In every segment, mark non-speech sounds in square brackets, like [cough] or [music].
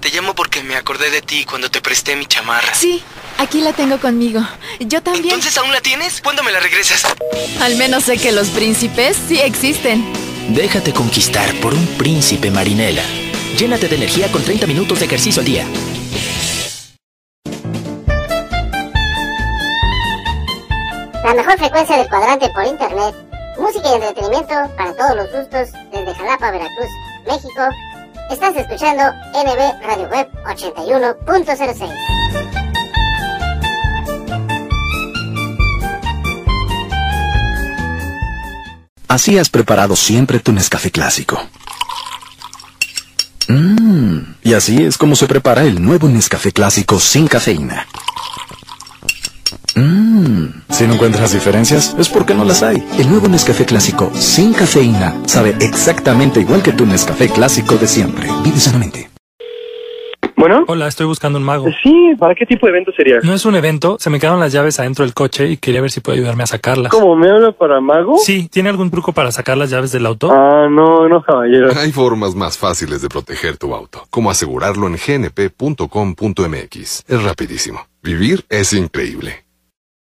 Te llamo porque me acordé de ti cuando te presté mi chamarra. Sí, aquí la tengo conmigo. Yo también. ¿Entonces aún la tienes? ¿Cuándo me la regresas? Al menos sé que los príncipes sí existen. Déjate conquistar por un príncipe marinela. Llénate de energía con 30 minutos de ejercicio al día. La mejor frecuencia del cuadrante por internet. Música y entretenimiento para todos los gustos desde Jalapa, Veracruz, México Estás escuchando NB Radio Web 81.06. Así has preparado siempre tu Nescafé clásico. Mmm, y así es como se prepara el nuevo Nescafé clásico sin cafeína. Mmm. Si no encuentras diferencias, es porque no las hay. El nuevo Nescafé clásico sin cafeína sabe exactamente igual que tu Nescafé clásico de siempre. Vive sanamente. Bueno. Hola, estoy buscando un mago. Sí, ¿para qué tipo de evento sería? No es un evento, se me quedaron las llaves adentro del coche y quería ver si puede ayudarme a sacarlas. ¿Cómo me habla para mago? Sí, ¿tiene algún truco para sacar las llaves del auto? Ah, no, no, caballero. Hay formas más fáciles de proteger tu auto, como asegurarlo en gnp.com.mx. Es rapidísimo. Vivir es increíble.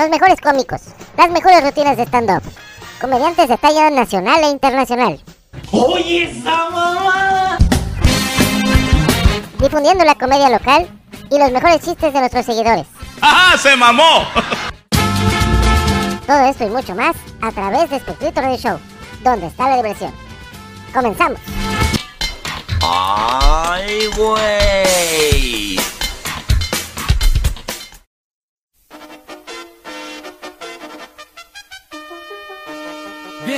Los mejores cómicos, las mejores rutinas de stand-up, comediantes de talla nacional e internacional. ¡Oye, esa mamá! Difundiendo la comedia local y los mejores chistes de nuestros seguidores. ¡Ajá! ¡Se mamó! Todo esto y mucho más a través de Espectrito Radio Show, donde está la diversión. Comenzamos. ¡Ay, güey!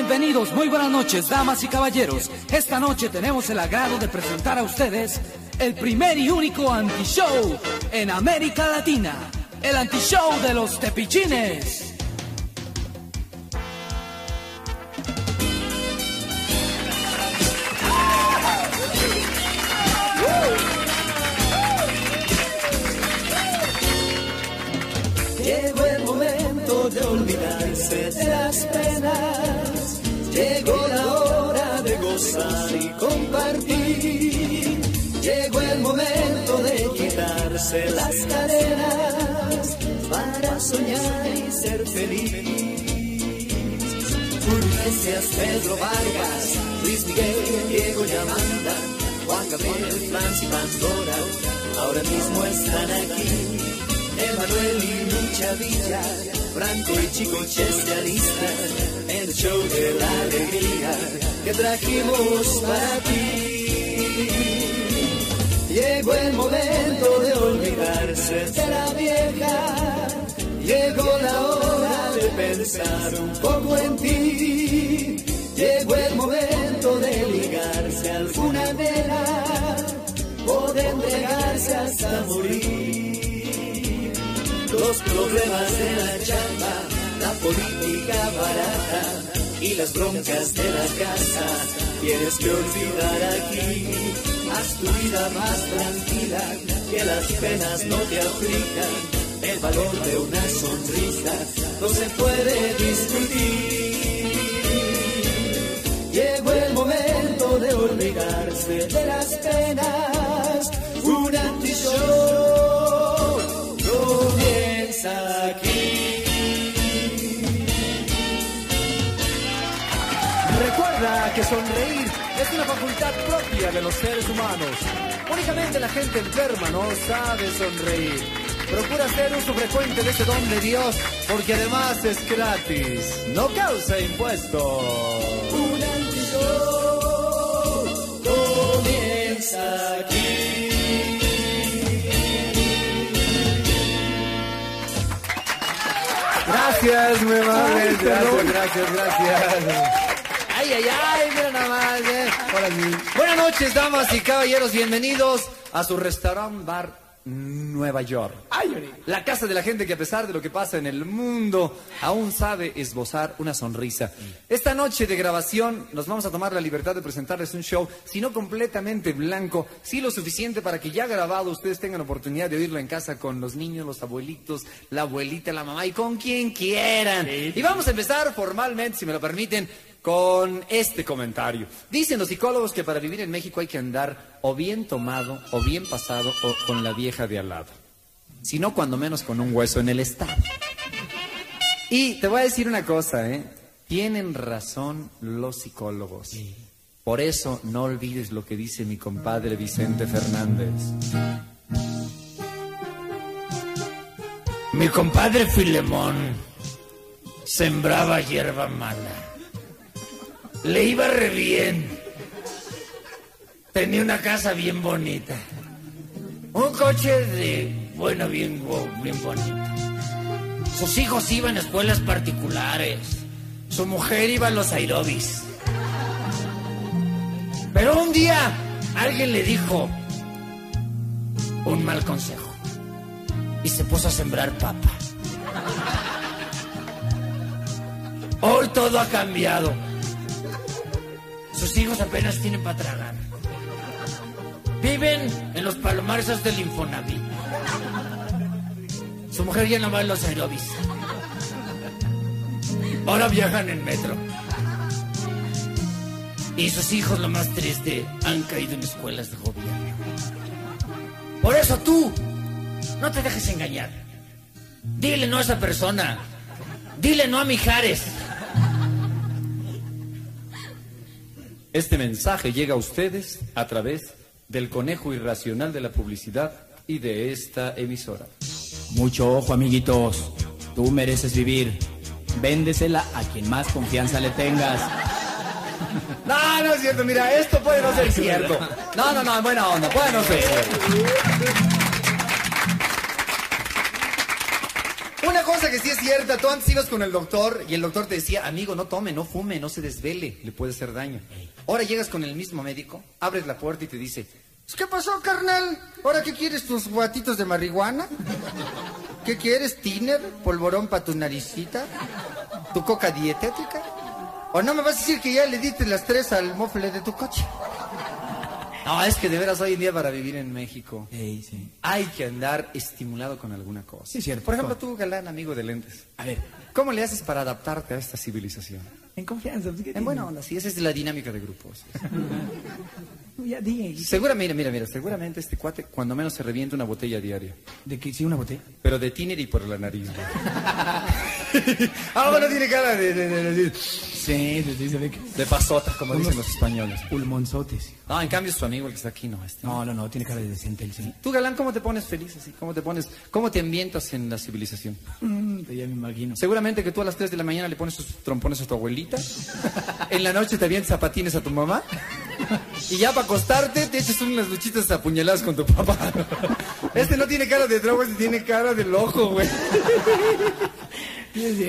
Bienvenidos, muy buenas noches, damas y caballeros. Esta noche tenemos el agrado de presentar a ustedes el primer y único anti-show en América Latina. El anti-show de los tepichines. Llegó el momento de olvidarse de las penas. Llegó la hora de gozar y compartir. Llegó el momento de quitarse las cadenas para soñar y ser feliz. Urgencias, Pedro Vargas, Luis Miguel, Diego Yamanda, Juan Gabriel, Francis Pandora, ahora mismo están aquí. Emanuel y Lucha Villa, Franco y Chico alistan en el show de la alegría que trajimos para ti. Llegó el momento de olvidarse de la vieja. Llegó la hora de pensar un poco en ti. Llegó el momento de ligarse a alguna vela o de entregarse hasta morir. Los problemas de la chamba, la política barata y las broncas de la casa tienes que olvidar aquí. Haz tu vida más tranquila, que las penas no te aflijan. El valor de una sonrisa no se puede discutir. Llegó el momento de olvidarse de las penas. Un anti-show aquí. Recuerda que sonreír es una facultad propia de los seres humanos. Únicamente la gente enferma no sabe sonreír. Procura hacer uso frecuente de ese don de Dios porque además es gratis. No causa impuestos. Un anti-show comienza aquí. Gracias, muy amables. Gracias, gracias, gracias. Ay, ay, ay, mira nada más, eh. Buenas noches, damas y caballeros. Bienvenidos a su restaurant bar Nueva York. La casa de la gente que a pesar de lo que pasa en el mundo, aún sabe esbozar una sonrisa. Esta noche de grabación nos vamos a tomar la libertad de presentarles un show, si no completamente blanco, sí lo suficiente para que ya grabado ustedes tengan oportunidad de oírlo en casa con los niños, los abuelitos, la abuelita, la mamá y con quien quieran. Y vamos a empezar formalmente, si me lo permiten, con este comentario. Dicen los psicólogos que para vivir en México hay que andar o bien tomado, o bien pasado, o con la vieja de al lado. Si no, cuando menos con un hueso en el estado. Y te voy a decir una cosa, ¿eh? Tienen razón los psicólogos. Por eso no olvides lo que dice mi compadre Vicente Fernández. Mi compadre Filemón sembraba hierba mala. Le iba re bien. Tenía una casa bien bonita. Un coche de, bueno, bien, bien bonito. Sus hijos iban a escuelas particulares. Su mujer iba a los aerobis. Pero un día alguien le dijo un mal consejo. Y se puso a sembrar papa. Hoy todo ha cambiado. Sus hijos apenas tienen para tragar. Viven en los palomares del Infonavit. Su mujer ya no va en los aerobis. Ahora viajan en metro. Y sus hijos, lo más triste, han caído en escuelas de gobierno. Por eso tú, no te dejes engañar. Dile no a esa persona. Dile no a Mijares. Este mensaje llega a ustedes a través del conejo irracional de la publicidad y de esta emisora. Mucho ojo, amiguitos. Tú mereces vivir. Véndesela a quien más confianza le tengas. [laughs] No, no es cierto, mira, esto puede no ser cierto. No, no, no, buena onda, puede no ser cierto. Una cosa que sí es cierta, tú antes ibas con el doctor y el doctor te decía, amigo, no tome, no fume, no se desvele, le puede hacer daño. Ahora llegas con el mismo médico, abres la puerta y te dice, ¿qué pasó, carnal? ¿Ahora qué quieres, tus guatitos de marihuana? ¿Qué quieres, tiner? ¿Polvorón para tu naricita? ¿Tu coca dietética? ¿O no me vas a decir que ya le diste las tres al mofle de tu coche? No, es que de veras hoy en día para vivir en México hay que andar estimulado con alguna cosa. Sí, cierto. Por ejemplo, tú, galán, amigo de lentes. A ver, ¿cómo le haces para adaptarte a esta civilización? En confianza. pues, ¿qué En buena onda, sí, esa es la dinámica de grupos. [laughs] Ya di. Seguramente, mira, mira, seguramente este cuate cuando menos se revienta una botella diaria. ¿De qué? ¿Sí, una botella? Pero de tiner y por la nariz. [laughs] ah, bueno, tiene cara de, de- de- de Sí, ve que... De pasota, como dicen los españoles. Pulmonzotes. No, en cambio su amigo el que está aquí no. Este. No, no, no, tiene cara de decente el sí. Tú, Galán, ¿cómo te pones feliz así? ¿Cómo te pones, cómo te ambientas en la civilización? Mm, ya me imagino. Seguramente que tú a las 3 de la mañana le pones tus trompones a tu abuelita. [laughs] en la noche te avientas zapatines a tu mamá. Y ya para acostarte te echas unas luchitas apuñaladas con tu papá. este no tiene cara de droga, este tiene cara del ojo, güey.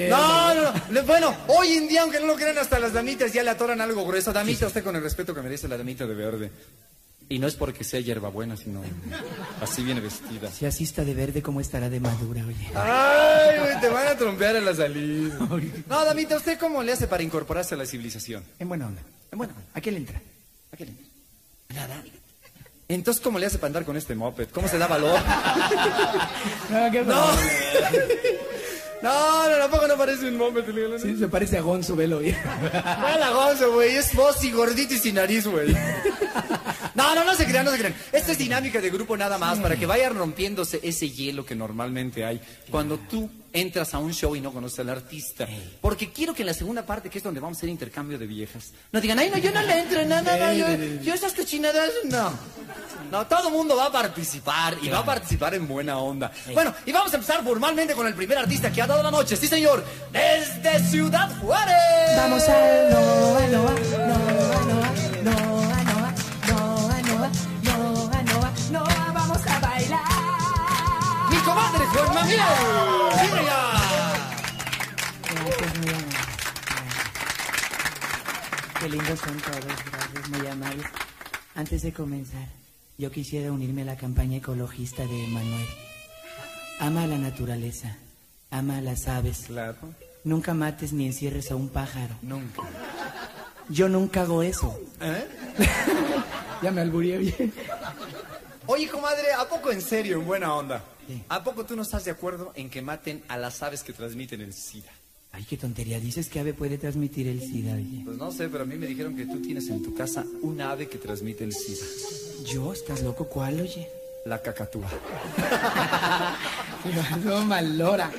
No, no, no. Bueno, hoy en día, aunque no lo crean, hasta las damitas ya le atoran algo grueso. Damita, usted con el respeto que merece la damita de verde. Y no es porque sea hierbabuena, sino así viene vestida. Si así está de verde, ¿cómo estará de madura, oye? Ay, güey, te van a trompear a la salida. No, Damita, ¿usted cómo le hace para incorporarse a la civilización? En buena onda. En buena onda. ¿A qué le entra? ¿A qué le entra? Nada. Entonces, ¿cómo le hace para andar con este moped? ¿Cómo se da valor? [laughs] No, qué No. [laughs] No, no, tampoco no parece un moped. Sí, se parece a Gonzo, velo, oye. Hola, Gonzo, güey. Es vos y gordito y sin nariz, güey. No, no, no se crean, no se crean. Esta es dinámica de grupo nada más, para que vaya rompiéndose ese hielo que normalmente hay cuando tú entras a un show y no conoces al artista. Porque quiero que en la segunda parte, que es donde vamos a hacer intercambio de viejas, no digan, ay, no, yo no le entro, no, no, no, yo, yo esas cochinadas, no. No, todo el mundo va a participar y va a participar en buena onda. Bueno, y vamos a empezar formalmente con el primer artista que ha dado la noche, sí señor, desde Ciudad Juárez. Vamos Noa, Noa, Noa, Noa, Noa, Noa, Noa, Noa, Noa, Noa, vamos a bailar. Comadre Juan Manuel. Gracias, muy amable. Qué lindos son todos, gracias, muy amables. Antes de comenzar, yo quisiera unirme a la campaña ecologista de Manuel. Ama a la naturaleza, ama a las aves. Claro. Nunca mates ni encierres a un pájaro. Nunca. Yo nunca hago eso. ¿Eh? [laughs] Ya me alburía bien. Oye, comadre, ¿a poco en serio, en buena onda? ¿A poco tú no estás de acuerdo en que maten a las aves que transmiten el SIDA? Ay, qué tontería. Dices que ave puede transmitir el SIDA, oye. Pues no sé, pero a mí me dijeron que tú tienes en tu casa un ave que transmite el SIDA. ¿Yo? ¿Estás loco? ¿Cuál, oye? La cacatúa. [laughs] no, malora.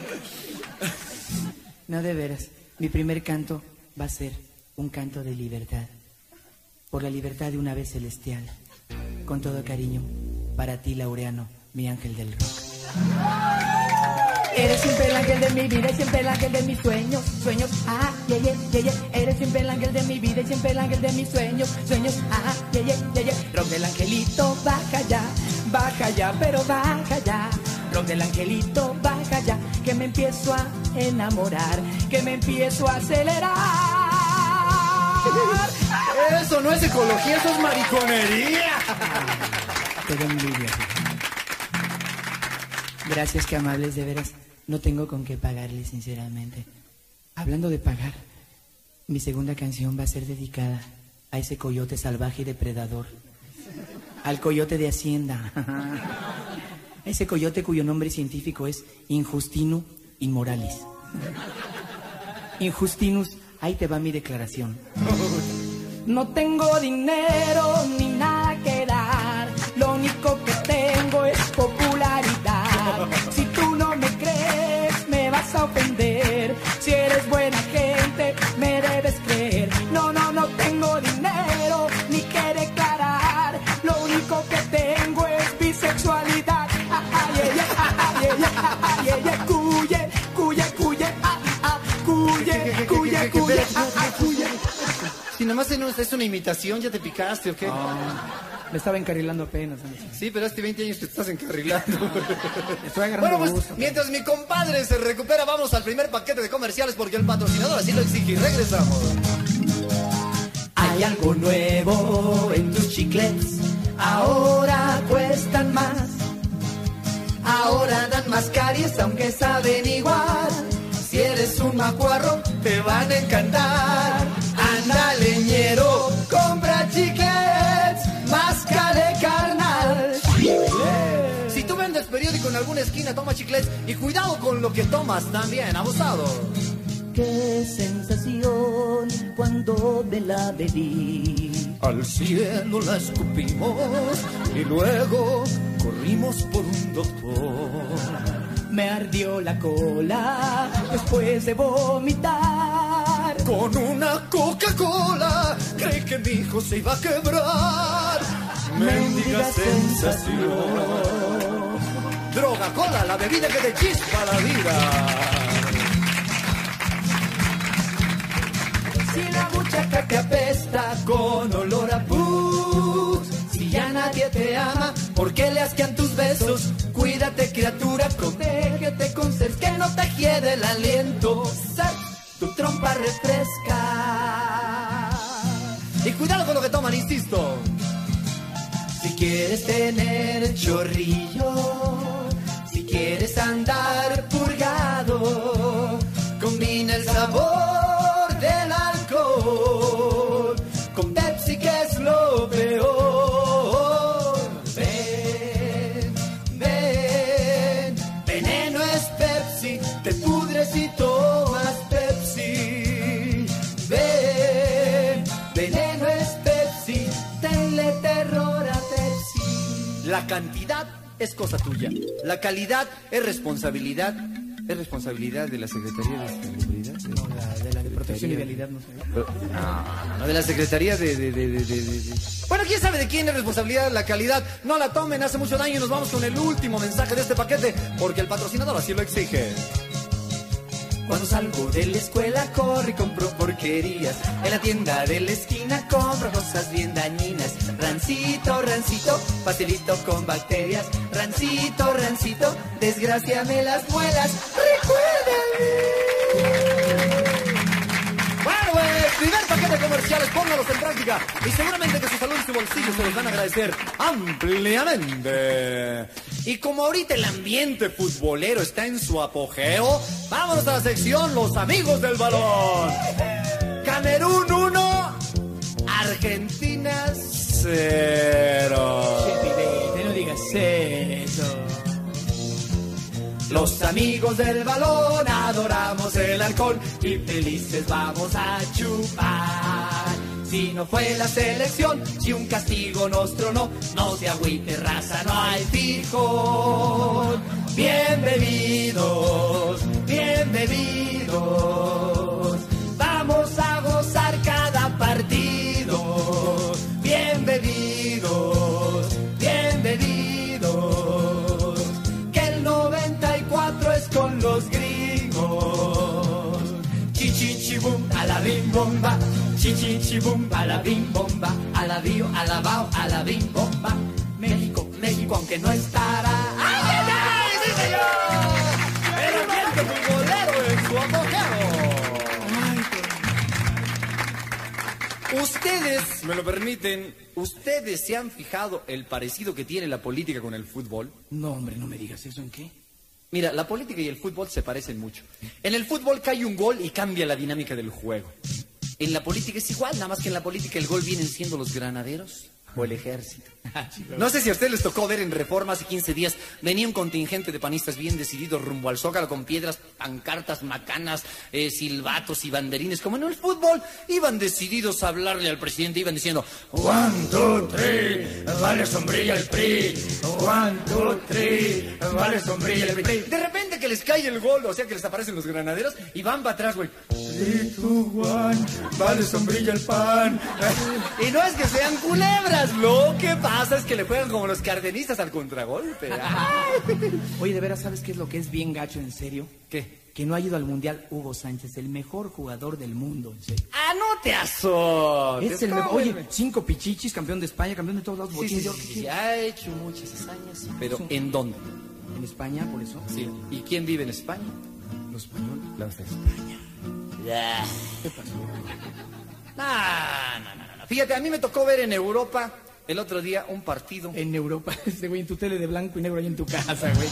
No, de veras. Mi primer canto va a ser un canto de libertad. Por la libertad de una ave celestial. Con todo cariño, para ti, Laureano, mi ángel del rock. Eres siempre el ángel de mi vida y siempre el ángel de mis sueños, sueños, ah, yeah, yeah, yeah, yeah. Eres siempre el ángel de mi vida y siempre el ángel de mis sueños, sueños, ah, yeah, yeah, yeah, yeah. Rock del angelito, baja ya, baja ya, pero baja ya. Rock del angelito, baja ya, que me empiezo a enamorar, que me empiezo a acelerar. Eso no es ecología, eso es mariconería. Te doy envidia. Gracias, que amables, de veras. No tengo con qué pagarle, sinceramente. Hablando de pagar, mi segunda canción va a ser dedicada a ese coyote salvaje y depredador. Al coyote de Hacienda. [laughs] Ese coyote cuyo nombre científico es Injustino Inmoralis. Injustinus, ahí te va mi declaración. No tengo dinero ni nada que dar, lo único que ofender. Si eres buena gente, me debes creer. No, no, no tengo dinero ni que declarar, lo único que tengo es bisexualidad. Yeah, yeah, ah, ah, yeah, yeah. Cuye, cuye, cuye, ah, ah, cuye, cuye, cuye, ah. Si nomás es es una imitación, ya te picaste, ¿o qué? Me estaba encarrilando apenas. Sánchez. Sí, pero hace 20 años te estás encarrilando. [laughs] Estoy agarrando bueno, pues gusto. mientras mi compadre se recupera, vamos al primer paquete de comerciales porque el patrocinador así lo exige y regresamos. Hay algo nuevo en tus chiclets, ahora cuestan más. Ahora dan más caries aunque saben igual. Si eres un macuarro, te van a encantar. Esquina, toma chiclets y cuidado con lo que tomas también, abusado. Qué sensación cuando me la bebí. Al cielo la escupimos y luego corrimos por un doctor. Me ardió la cola después de vomitar. con una Coca-Cola. Creí que mi hijo se iba a quebrar. Mendiga sensación. Droga, cola, la bebida que te chispa la vida. Si la muchacha que apesta con olor a pus, si ya nadie te ama, ¿por qué le asquean tus besos? Cuídate criatura, protégete con ser que no te hiede el aliento. Sal, tu trompa refresca. Y cuidado con lo que toman, insisto. Si quieres tener chorrillo, andar purgado, combina el sabor del alcohol con Pepsi que es lo peor. Ven, ven, veneno es Pepsi, te pudres si tomas Pepsi. Ven, veneno es Pepsi, tenle terror a Pepsi. La cantidad es cosa tuya. La calidad es responsabilidad. Es responsabilidad de la Secretaría de Salubridad. No, la de la de protección y vialidad, no sé. No, no, de la Secretaría de- de- Bueno, quién sabe de quién es responsabilidad la calidad. No la tomen, hace mucho daño. y Nos vamos con el último mensaje de este paquete, porque el patrocinador así lo exige. Cuando salgo de la escuela corro y compro porquerías. En la tienda de la esquina compro cosas bien dañinas. Rancito, rancito, pastelito con bacterias. Rancito, rancito, desgraciame las muelas. Pues, primer paquete comerciales, póngalos en práctica. Y seguramente que su salud y su bolsillo se los van a agradecer ampliamente. Y como ahorita el ambiente futbolero está en su apogeo, vámonos a la sección Los Amigos del Balón. Camerún 1, Argentina 0. no digas eso. Los amigos del balón adoramos el alcohol y felices vamos a chupar. Si no fue la selección, si un castigo nos tronó, no se agüite raza, no hay fijón. Bien bebidos, bien bebidos, vamos a gozar cada partido. Bien bomba, chichichibum, a la bim bomba, a la bio, a la bao, a la bim bomba. México, México, aunque no estará. ¡Ay, ay, ay! ¡Sí, señor! El ambiente futbolero en su apogeo. Ustedes, me lo permiten, ustedes se han fijado el parecido que tiene la política con el fútbol. No, hombre, no me digas eso, ¿en qué? Mira, la política y el fútbol se parecen mucho. En el fútbol cae un gol y cambia la dinámica del juego. En la política es igual, nada más que en la política el gol vienen siendo los granaderos o el ejército. [laughs] No sé si a ustedes les tocó ver en Reforma hace 15 días, venía un contingente de panistas bien decididos rumbo al Zócalo con piedras, pancartas, macanas, eh, silbatos y banderines, como en el fútbol. Iban decididos a hablarle al presidente, iban diciendo, one, two, three, vale sombrilla el PRI, one, two, three, vale sombrilla el PRI. De repente que les cae el gol, o sea que les aparecen los granaderos y van para atrás, güey. Three, two, one, vale sombrilla el pan. [laughs] y no es que sean culebras, lo que pasa es que le juegan como los cardenistas al contragolpe. [laughs] Oye, de veras, ¿sabes qué es lo que es bien gacho, en serio? ¿Qué? Que no ha ido al Mundial Hugo Sánchez, el mejor jugador del mundo, en serio. ¡Ah, no te azotes! Es el ¿cómo mejor. Oye, cinco pichichis, campeón de España, campeón de todos lados, Sí, botín sí, sí, ¿qué sí, quieres? ha hecho muchas hazañas, pero Sí. ¿en dónde? En España, por eso. Sí. ¿Y quién vive en España? Los españoles. Los de España. Ya. ¿Qué pasó? No, no, no. Fíjate, a mí me tocó ver en Europa el otro día un partido. En Europa, [laughs] este güey en tu tele de blanco y negro ahí en tu casa, güey.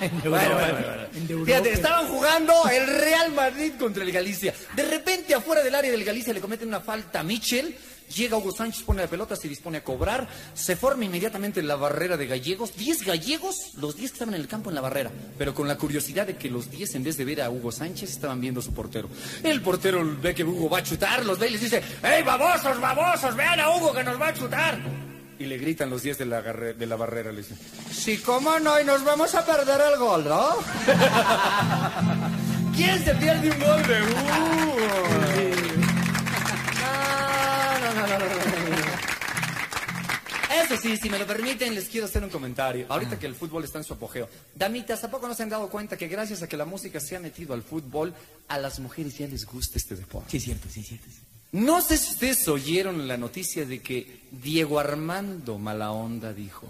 En Europa. Bueno, bueno, bueno, bueno. En Europa. Fíjate, estaban jugando el Real Madrid contra el Galicia. De repente, afuera del área del Galicia le cometen una falta a Michel. Llega Hugo Sánchez, pone la pelota, se dispone a cobrar. Se forma inmediatamente la barrera de gallegos. Diez gallegos, los diez que estaban en el campo en la barrera. Pero con la curiosidad de que los diez, en vez de ver a Hugo Sánchez, estaban viendo a su portero. El portero ve que Hugo va a chutar, los ve y les dice: ¡Ey, babosos, babosos! ¡Vean a Hugo que nos va a chutar! Y le gritan los diez de la, garre- de la barrera, le dicen: Sí, cómo no, y nos vamos a perder el gol, ¿no? [laughs] ¿Quién se pierde un gol de Hugo? Eso sí, si me lo permiten, les quiero hacer un comentario. Ahorita que el fútbol está en su apogeo. Damitas, ¿a poco no se han dado cuenta que gracias a que la música se ha metido al fútbol, a las mujeres ya les gusta este deporte? Sí, cierto, sí, cierto. sí. No sé si ustedes oyeron la noticia de que Diego Armando Malaonda dijo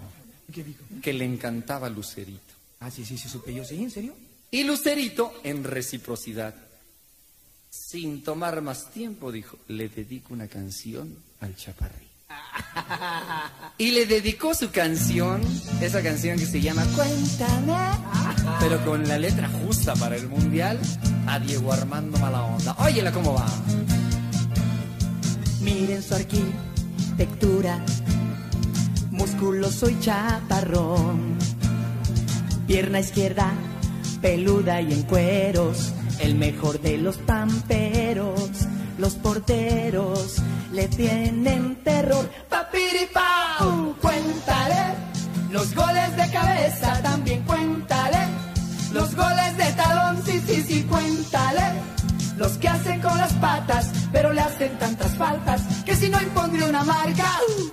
¿Qué dijo? que le encantaba Lucerito. Ah, sí, sí, sí, supe yo. ¿Sí? ¿En serio? Y Lucerito, en reciprocidad, sin tomar más tiempo, dijo, le dedico una canción al chaparrín. [laughs] Y le dedicó su canción, esa canción que se llama Cuéntame, pero con la letra justa para el mundial, a Diego Armando Malaonda. Óyela cómo va. Miren su arquitectura, musculoso y chaparrón. Pierna izquierda, peluda y en cueros, el mejor de los pamperos. Los porteros le tienen terror. Papiripau, cuéntale. Los goles de cabeza, también cuéntale. Los goles de talón, sí, sí, sí, cuéntale los que hacen con las patas, pero le hacen tantas faltas que si no impondría una marca. uh.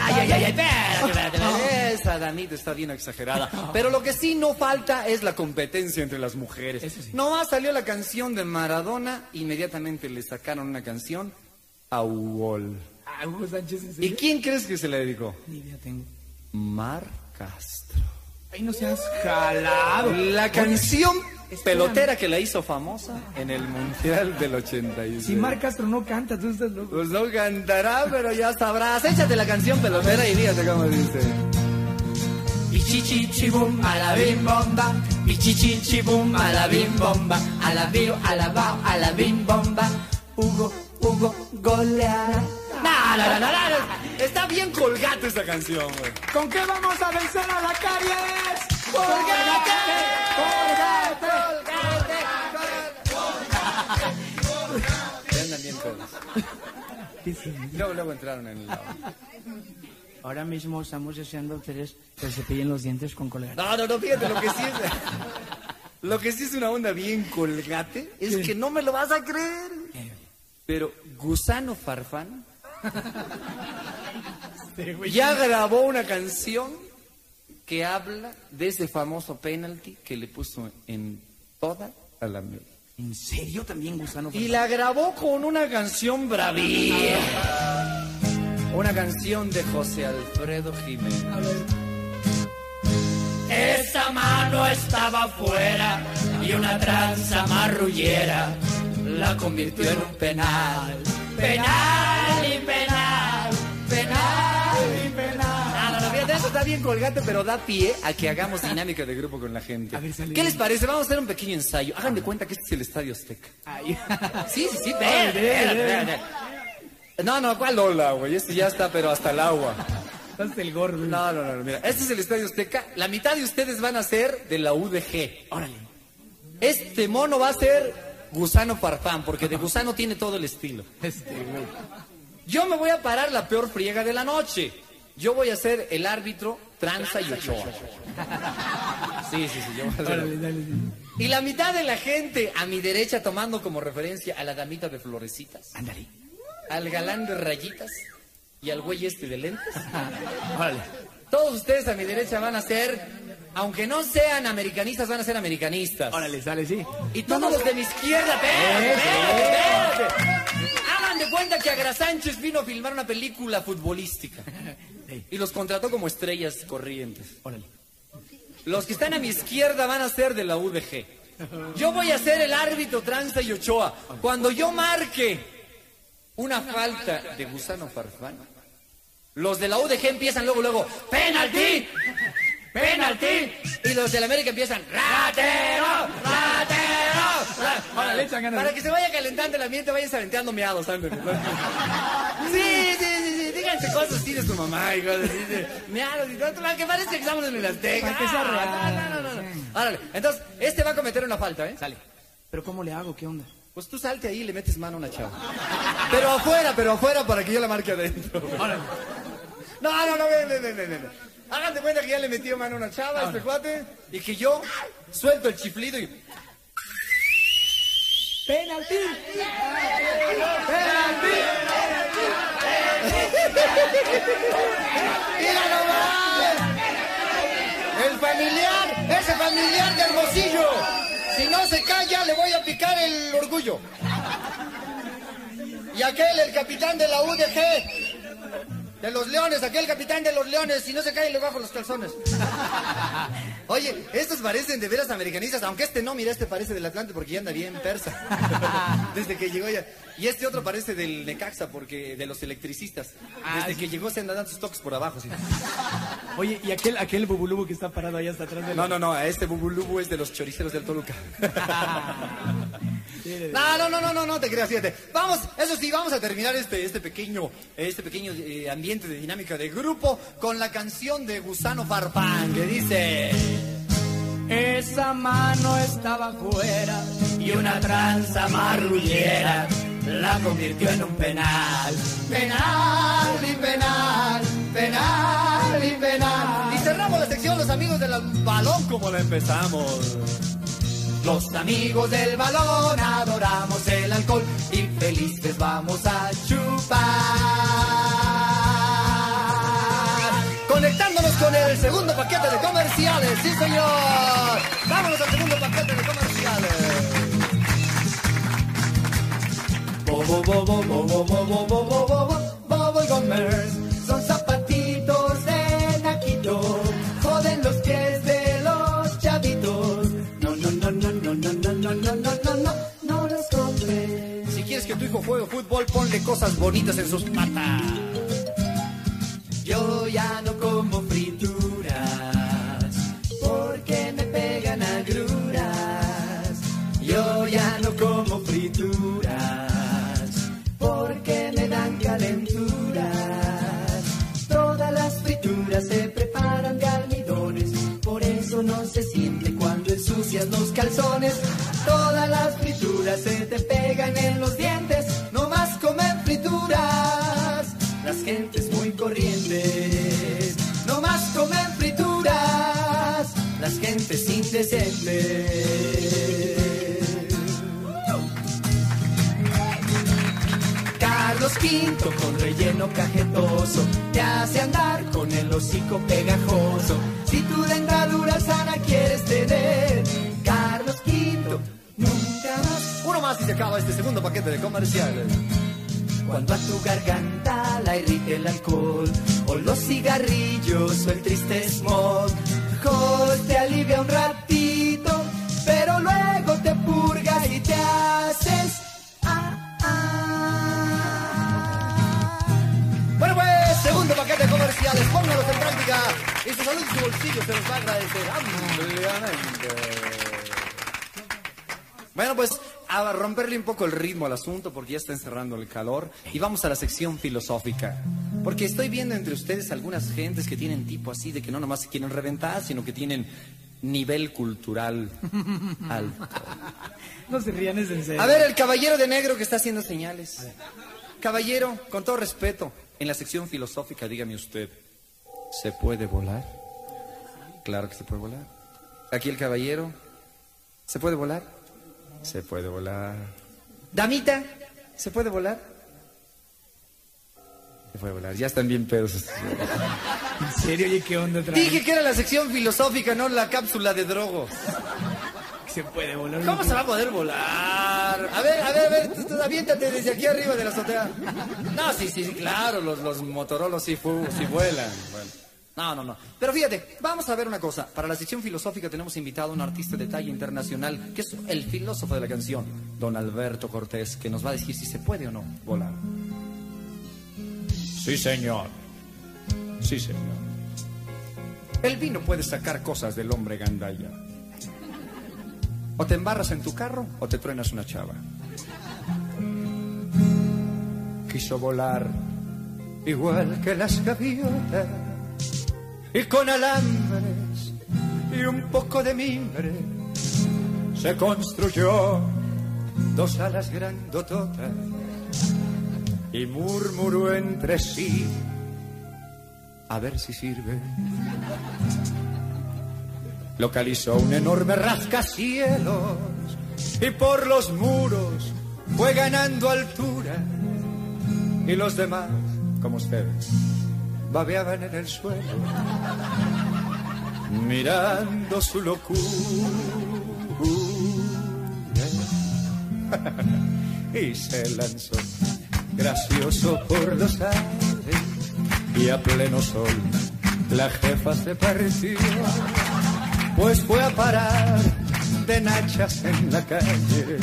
Ay, ay, ay, ay, espérate, espérate, [laughs] espérate. Esa Danita está bien exagerada. [laughs] Pero lo que sí no falta es la competencia entre las mujeres. Nomás salió la canción de Maradona, inmediatamente le sacaron una canción a Hugo. Ah, Hugo Sánchez, ¿en ¿Y serio? quién crees que se la dedicó? Ni idea tengo. Mar Castro. Ay, no seas jalado. La canción pelotera que la hizo famosa en el Mundial del 86. Si Mar Castro no canta, tú estás loco. Pues no cantará, pero ya sabrás. Échate la canción pelotera y dígate cómo dice. Pichichichibum, a la bim bomba. Pichichichibum, a la bim bomba. A la bio, a la bao, a la bim bomba. Hugo, Hugo, goleada. No, no, no, no, no. Está bien colgate esta canción, güey. ¿Con qué vamos a vencer a la caries? ¡Colgate! Luego, luego entraron en el lado. Ahora mismo estamos deseando ustedes que se cepillen los dientes con colgate. No, no, no, fíjate, lo que sí es... Lo que sí es una onda bien colgate es que no me lo vas a creer. Pero Gusano Farfán ya grabó una canción que habla de ese famoso penalty que le puso en toda a la América. ¿En serio también, Gusano? Y la grabó con una canción bravía. Una canción de José Alfredo Jiménez. Esa mano estaba fuera y una tranza marrullera la convirtió en un penal. Penal está bien colgante, pero da pie a que hagamos [laughs] dinámica de grupo con la gente. ¿Qué les parece? Vamos a hacer un pequeño ensayo. Hagan de cuenta que este es el Estadio Azteca. [laughs] Sí, sí, sí, espérate, espérate, espérate. No, no, ¿cuál Lola, güey? Este ya está, pero hasta el agua. Hasta el gordo. No, no, no, mira. Este es el Estadio Azteca. La mitad de ustedes van a ser de la UDG. Órale. Este mono va a ser Gusano Farfán, porque de Gusano tiene todo el estilo. Este, güey. Yo me voy a parar la peor friega de la noche. Yo voy a ser el árbitro Tranza y Ochoa. Sí, sí, sí, yo voy a ser- Órale, dale, dale. Y la mitad de la gente a mi derecha tomando como referencia a la damita de florecitas. Ándale. Al galán de rayitas y al güey este de lentes. [laughs] Órale. Todos ustedes a mi derecha van a ser, aunque no sean americanistas, van a ser americanistas. Órale, sale, sí. Y todos los de mi izquierda, espérate, espérate. Hagan de cuenta que Agra Sánchez vino a filmar una película futbolística. [laughs] Y los contrató como estrellas corrientes. Órale. Los que están a mi izquierda van a ser de la UDG. Yo voy a ser el árbitro Tranza y Ochoa. Cuando yo marque una falta de Gusano Farfán, los de la UDG empiezan luego, luego, ¡penalti! ¡penalti! Y los de la América empiezan, ¡ratero! ¡ratero! ra-". Órale, echan ganas. Para que se vaya calentando el ambiente, vayan aventeando meados. [laughs] Sí, sí, sí, díganse cosas así de su mamá y cosas así de meados y todo, para que parezca que estamos en el Azteca. Para que sea real. No, no, no, no. Órale, entonces, este va a cometer una falta, ¿eh? Sale. Pero ¿cómo le hago? ¿Qué onda? Pues tú salte ahí y le metes mano a una chava. Pero afuera, pero afuera para que yo la marque adentro. No, no, no, ven, ven, ven, ven, de cuenta que ya le metió mano a una chava a este cuate y que yo suelto el chiflido y... ¡Penalti! ¡Mira nomás! El familiar, ese familiar de Hermosillo. Si no se calla, le voy a picar el orgullo. Y aquel, el capitán de la UDG. De los leones, aquel capitán de los leones. Si no se cae, le bajo los calzones. Oye, estos parecen de veras americanistas, aunque este no, mira, este parece del Atlante porque ya anda bien persa. [laughs] Desde que llegó ya. Y este otro parece del Necaxa porque de los electricistas. Desde que llegó se anda dando sus toques por abajo. sí. [laughs] Oye, ¿y aquel, aquel bubulubu que está parado ahí hasta atrás de No, no, no, a este bubulubu es de los choriceros del Toluca. [laughs] No, no, no, no, no, no te creas, fíjate. Vamos, eso sí, vamos a terminar este, este pequeño, este pequeño eh, ambiente de dinámica de grupo con la canción de Gusano Farfán que dice. Esa mano estaba fuera y una tranza marrullera la convirtió en un penal. Penal y penal, penal y penal. Y cerramos la sección Los amigos del balón como la empezamos. Los amigos del balón adoramos el alcohol y felices vamos a chupar. Conectándonos con el segundo paquete de comerciales, sí señor. Vámonos al segundo paquete de comerciales. Juegue fútbol, ponle cosas bonitas en sus patas. Yo ya no como frituras porque me pegan agruras. Yo ya no como frituras porque me dan calenturas. Todas las frituras se preparan de almidones, por eso no se siente cuando ensucias los calzones. Todas las frituras se te pegan en los dientes, no más comen frituras. Las gentes muy corrientes, no más comen frituras. Las gentes indecentes. Carlos V con relleno cajetoso te hace andar con el hocico pegajoso. Si tu dentadura sana quieres tener, más. Y se acaba este segundo paquete de comerciales. Cuando a tu garganta la irrite el alcohol, o los cigarrillos, o el triste smog, mejor te alivia un ratito, pero luego te purga y te haces. ah, Bueno pues, segundo paquete de comerciales, póngalos en práctica y su salud y su bolsillo se los va a agradecer ampliamente. Bueno pues, a romperle un poco el ritmo al asunto porque ya está encerrando el calor y vamos a la sección filosófica. Porque estoy viendo entre ustedes algunas gentes que tienen tipo así de que no nomás se quieren reventar, sino que tienen nivel cultural [laughs] alto. No se rían, es en serio. A ver, el caballero de negro que está haciendo señales. Caballero, con todo respeto, en la sección filosófica, dígame usted, ¿se puede volar? Claro que se puede volar. Aquí el caballero, ¿se puede volar? Se puede volar. Damita, ¿se puede volar? Se puede volar, ya están bien pedos. ¿En serio? Oye, ¿qué onda? Dije que era la sección filosófica, no la cápsula de drogos. Se puede volar. ¿Cómo se va a poder volar? A ver, a ver, a ver, tú, tú aviéntate desde aquí arriba de la azotea. No, sí, sí, sí, claro, los, los Motorola sí, fu- sí vuelan. Bueno. No, no, no. Pero fíjate, vamos a ver una cosa. Para la sección filosófica tenemos invitado a un artista de talla internacional, que es el filósofo de la canción, don Alberto Cortés, que nos va a decir si se puede o no volar. Sí, señor. Sí, señor. El vino puede sacar cosas del hombre gandaya. O te embarras en tu carro o te truenas una chava. Quiso volar igual que las gaviotas y con alambres y un poco de mimbre se construyó dos alas grandototas y murmuró entre sí a ver si sirve. Localizó un enorme rascacielos y por los muros fue ganando altura y los demás, como ustedes, babeaban en el suelo, mirando su locura. [laughs] y se lanzó gracioso por los aires y a pleno sol la jefa se partió, pues fue a parar de nachas en la calle,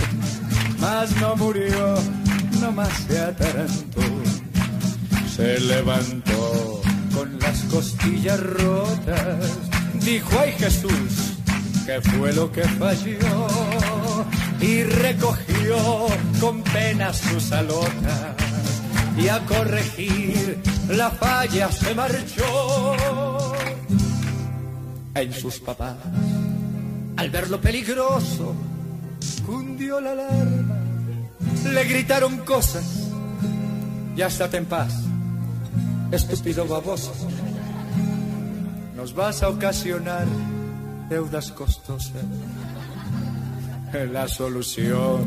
mas no murió, nomás se atarantó, se levantó costillas rotas, dijo ay Jesús, que fue lo que falló, y recogió con pena sus alotas y a corregir la falla se marchó en sus papás. Al ver lo peligroso, cundió la alarma. Le gritaron cosas. Ya estate en paz, estúpido baboso. Nos vas a ocasionar deudas costosas. [laughs] La solución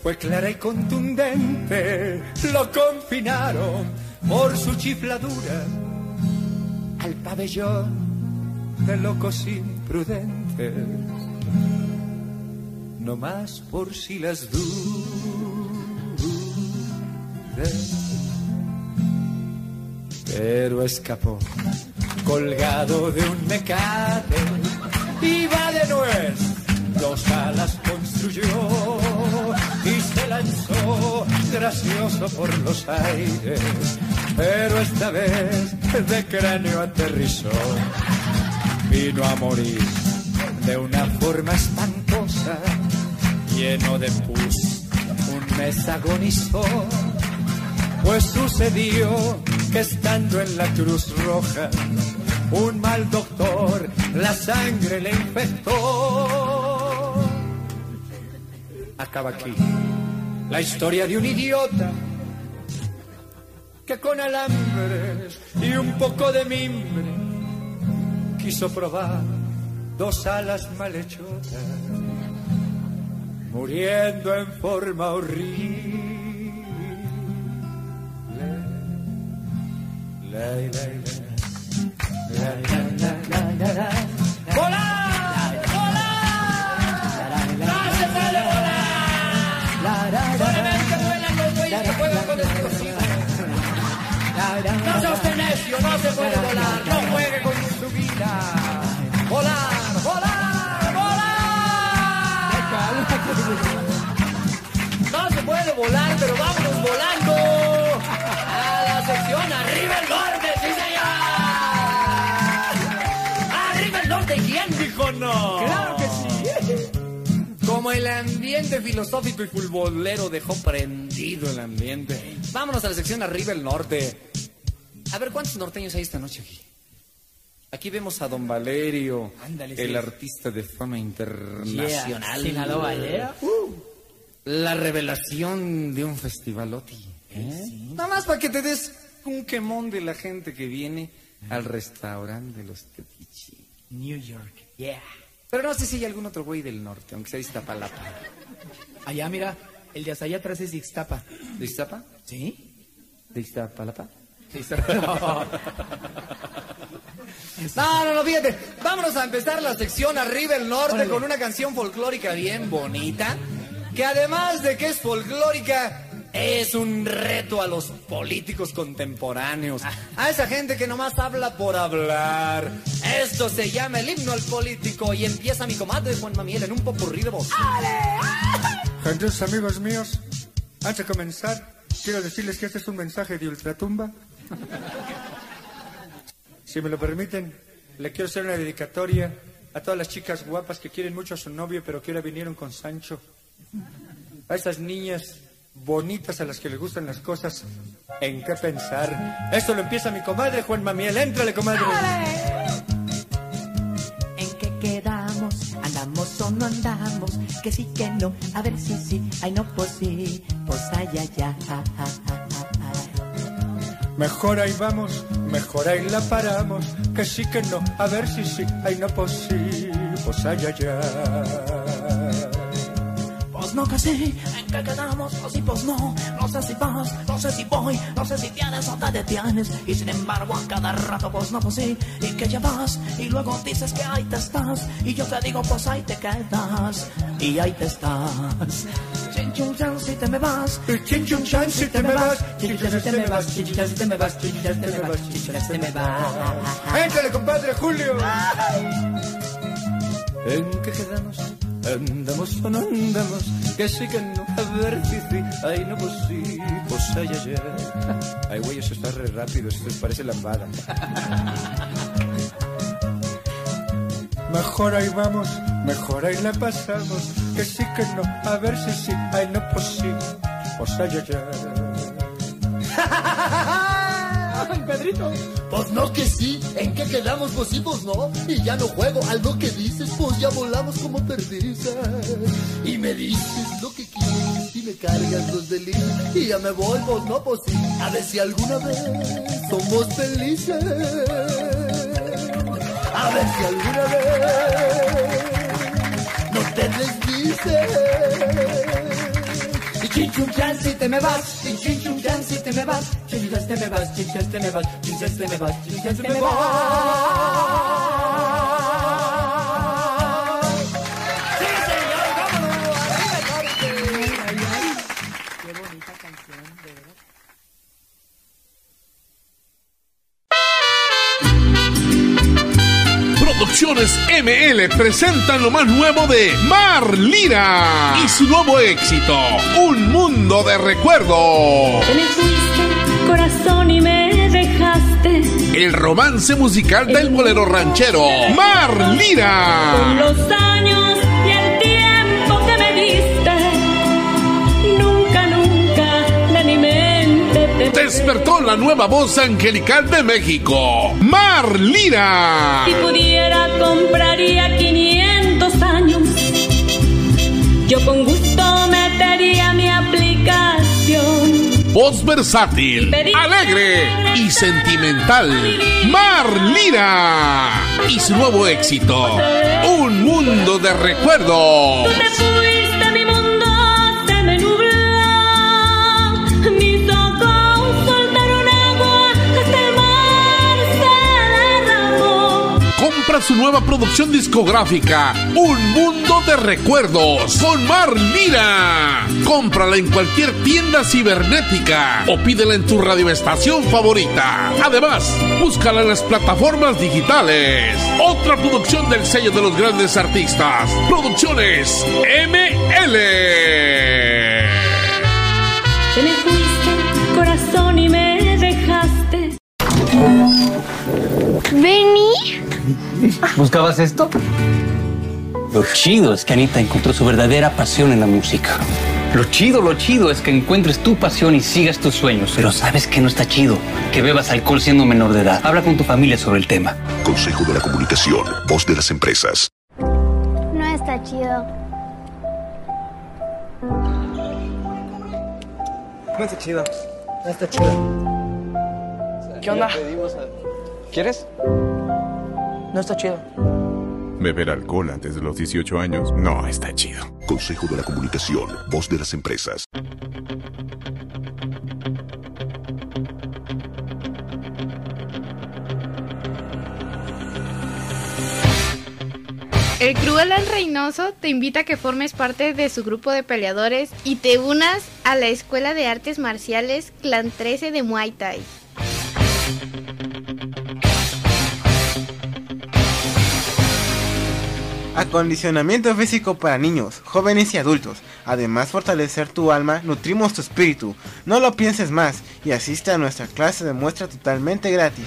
fue clara y contundente. Lo confinaron por su chifladura al pabellón de locos imprudentes. No más por si las dudas. Pero escapó colgado de un mecate. Iba de nuez, dos alas construyó y se lanzó gracioso por los aires, pero esta vez de cráneo aterrizó, vino a morir de una forma espantosa, lleno de pus, un mes agonizó, pues sucedió que estando en la Cruz Roja, un mal doctor la sangre le infectó. Acaba aquí la historia de un idiota que con alambres y un poco de mimbre quiso probar dos alas malhechotas, muriendo en forma horrible. No sea usted necio, no se puede volar, no juegue con su vida. ¡Volar! ¡Volar! ¡Volar! No se puede volar, pero vámonos Claro que sí. Como el ambiente filosófico y futbolero dejó prendido el ambiente. Vámonos a la sección Arriba el Norte. A ver, ¿cuántos norteños hay esta noche aquí? Aquí vemos a Don Valerio, Ándale, el sí. artista de fama internacional. Yeah, Sinaloa, yeah. La revelación de un festivaloti. ¿eh? Nada más para que te des un quemón de la gente que viene al restaurante de los Tepichi. New York, yeah. Pero no sé si hay algún otro güey del norte, aunque sea de Iztapalapa. Allá, mira, el de hasta allá atrás es de Ixtapa. ¿De Iztapa? ¿Sí? ¿De Iztapalapa? De Ixtapa. [laughs] No, no, no, fíjate. Vámonos a empezar la sección Arriba el Norte con una canción folclórica bien bonita. Que además de que es folclórica, es un reto a los políticos contemporáneos. A esa gente que nomás habla por hablar. Esto se llama el himno al político y empieza mi comadre Juan Mamiel en un popurrí de voz. Gentes amigos míos, antes de comenzar, quiero decirles que este es un mensaje de ultratumba. Si me lo permiten, le quiero hacer una dedicatoria a todas las chicas guapas que quieren mucho a su novio, pero que ahora vinieron con Sancho. A esas niñas bonitas a las que les gustan las cosas en qué pensar. Esto lo empieza mi comadre Juan Mamiel. Éntrale, comadre. ¿En qué quedamos? ¿Andamos o no andamos? Que sí, que no, a ver si sí, ay no, pues sí, pues ay, ay, Mejor ahí vamos, mejor ahí la paramos. Que sí, que no, a ver si sí, ay no, pues sí, pues ay, ay, ay. Pues no, que sí, qué quedamos, pues sí, pues no. No sé si vas, no sé si voy, no sé si tienes o te detienes. Y sin embargo, a cada rato, pues no, pues sí. Y que ya vas, y luego dices que ahí te estás. Y yo te digo, pues ahí te quedas. Y ahí te estás. Chin chun chan si te me vas. Chin chun chan si te me vas. Chin chan si te me vas. Chin chan si te me vas. Chin chan si te me vas. Chin chan si te me vas. ¡Éntale, compadre Julio! ¿En qué quedamos? ¿Andamos o no andamos? Que sí que no, a ver si sí, ay no pues sí, pues ay ay ay. Ay güey, eso está re rápido, esto parece lambada. Mejor ahí vamos, mejor ahí la pasamos, que sí que no, a ver si sí, ay no pues sí, pues ay ay ¡Ay, [laughs] Pedrito! Pues no que sí, ¿en qué quedamos? Pues sí, pues no. Y ya no juego a lo que dices, pues ya volamos como perdices. Y me dices lo que quieres y me cargas los delirios. Y ya me pues no, pues. A ver si alguna vez somos felices. A ver si alguna vez no te desdices. Y chinchun chan si te me vas, y chinchun chan si te me vas, chinchas te me vas, chinchas te me vas, chinchas te me vas, chinchas te me vas. Producciones ML presentan lo más nuevo de Mar Lira y su nuevo éxito, Un Mundo de Recuerdos. Te me fuiste, corazón, y me dejaste. El romance musical del bolero ranchero, Mar Con Lira. los Despertó la nueva voz angelical de México, Mar Lira. Si pudiera, compraría 500 años. Yo con gusto metería mi aplicación. Voz versátil, alegre y sentimental. Mar Lira. Y su nuevo éxito, Un Mundo de Recuerdos. Su nueva producción discográfica, Un Mundo de Recuerdos, con Mar Lira. Cómprala en cualquier tienda cibernética o pídela en tu radioestación favorita. Además, búscala en las plataformas digitales. Otra producción del sello de los grandes artistas. Producciones ML. ¿Buscabas esto? Lo chido es que Anita encontró su verdadera pasión en la música. Lo chido, lo chido es que encuentres tu pasión y sigas tus sueños. Pero ¿sabes qué no está chido? Que bebas alcohol siendo menor de edad. Habla con tu familia sobre el tema. Consejo de la Comunicación, voz de las empresas. No está chido. No está chido. No está chido. ¿Qué onda? ¿Quieres? No está chido. Beber alcohol antes de los 18 años no está chido. Consejo de la Comunicación, voz de las empresas. El Cruel Reynoso te invita a que formes parte de su grupo de peleadores y te unas a la Escuela de Artes Marciales Clan 13 de Muay Thai. Acondicionamiento físico para niños, jóvenes y adultos. Además, fortalecer tu alma, nutrimos tu espíritu. No lo pienses más y asiste a nuestra clase de muestra totalmente gratis.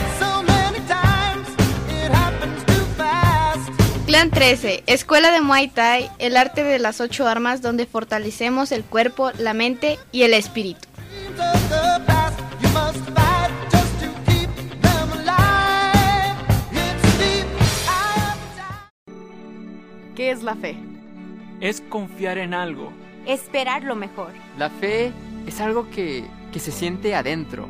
Clan 13, Escuela de Muay Thai, el arte de las ocho armas donde fortalecemos el cuerpo, la mente y el espíritu. ¿Qué es la fe? Es confiar en algo. Esperar lo mejor. La fe es algo que, que se siente adentro,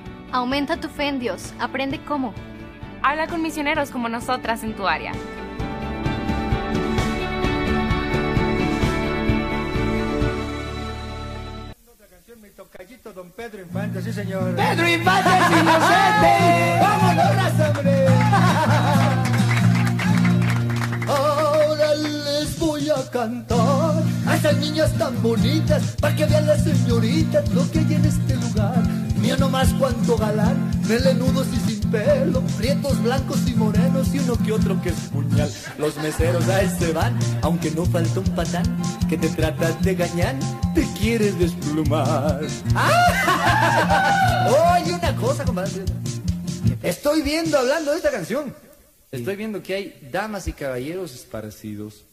Aumenta tu fe en Dios. Aprende cómo. Habla con misioneros como nosotras en tu área. Don Pedro Infante, sí señor. Pedro Infante es inocente. [laughs] ¡Vámonos, hombre! [laughs] Ahora les voy a cantar a esas niñas tan bonitas para que vean las señoritas lo que hay en este lugar. Mío nomás cuanto galán, melenudos y sin pelo, prietos, blancos y morenos y uno que otro que es puñal. Los meseros a ese van, aunque no falta un patán que te trata de gañar, te quieres desplumar. ¡Ah! [laughs] Oye, una cosa, compadre. Estoy viendo, hablando de esta canción, estoy viendo que hay damas y caballeros esparcidos.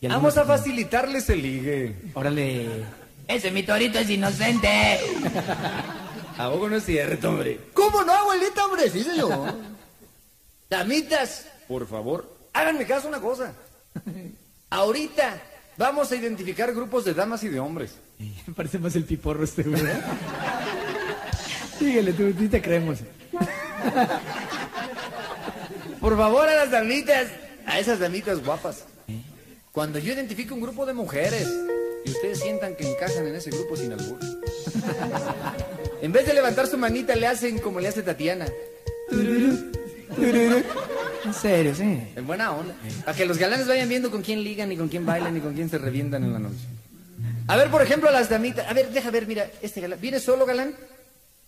Vamos a facilitarles el ligue. Órale. Ese mi torito es inocente. ¿A poco no es cierto, hombre? ¿Cómo no, abuelita, hombre? Sí, señor. Damitas, Por favor, háganme caso una cosa. Ahorita vamos a identificar grupos de damas y de hombres. [laughs] Me parece más el piporro este, güey. ¿eh? [laughs] Síguele, tú, tú te creemos. Por favor, a las damitas, a esas damitas guapas. Cuando yo identifico un grupo de mujeres y ustedes sientan que encajan en ese grupo sin albur, [laughs] en vez de levantar su manita, le hacen como le hace Tatiana. En serio, sí. En buena onda. Para que los galanes vayan viendo con quién ligan, y con quién bailan, y con quién se revientan en la noche. A ver, por ejemplo, las damitas. A ver, deja ver, mira, este galán. ¿Viene solo, galán?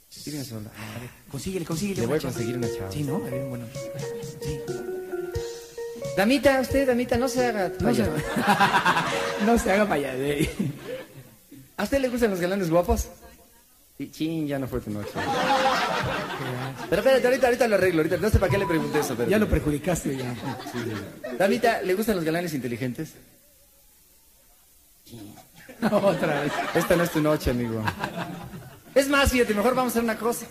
Sí, viene solo. A ver, Consíguele, consíguele. Le voy a conseguir una chava. Sí, ¿no? A ver, bueno. Damita, usted, damita, no se haga. No se, [laughs] no se haga payadé. ¿A usted le gustan los galanes guapos? Sí, chin, ya no fue tu noche. Pero espérate, ahorita, ahorita lo arreglo, ahorita. No sé para qué le pregunté eso, pero. Ya lo perjudicaste ya. Damita, ¿le gustan los galanes inteligentes? Otra vez. Esta no es tu noche, amigo. Es más, fíjate, mejor vamos a hacer una cosa.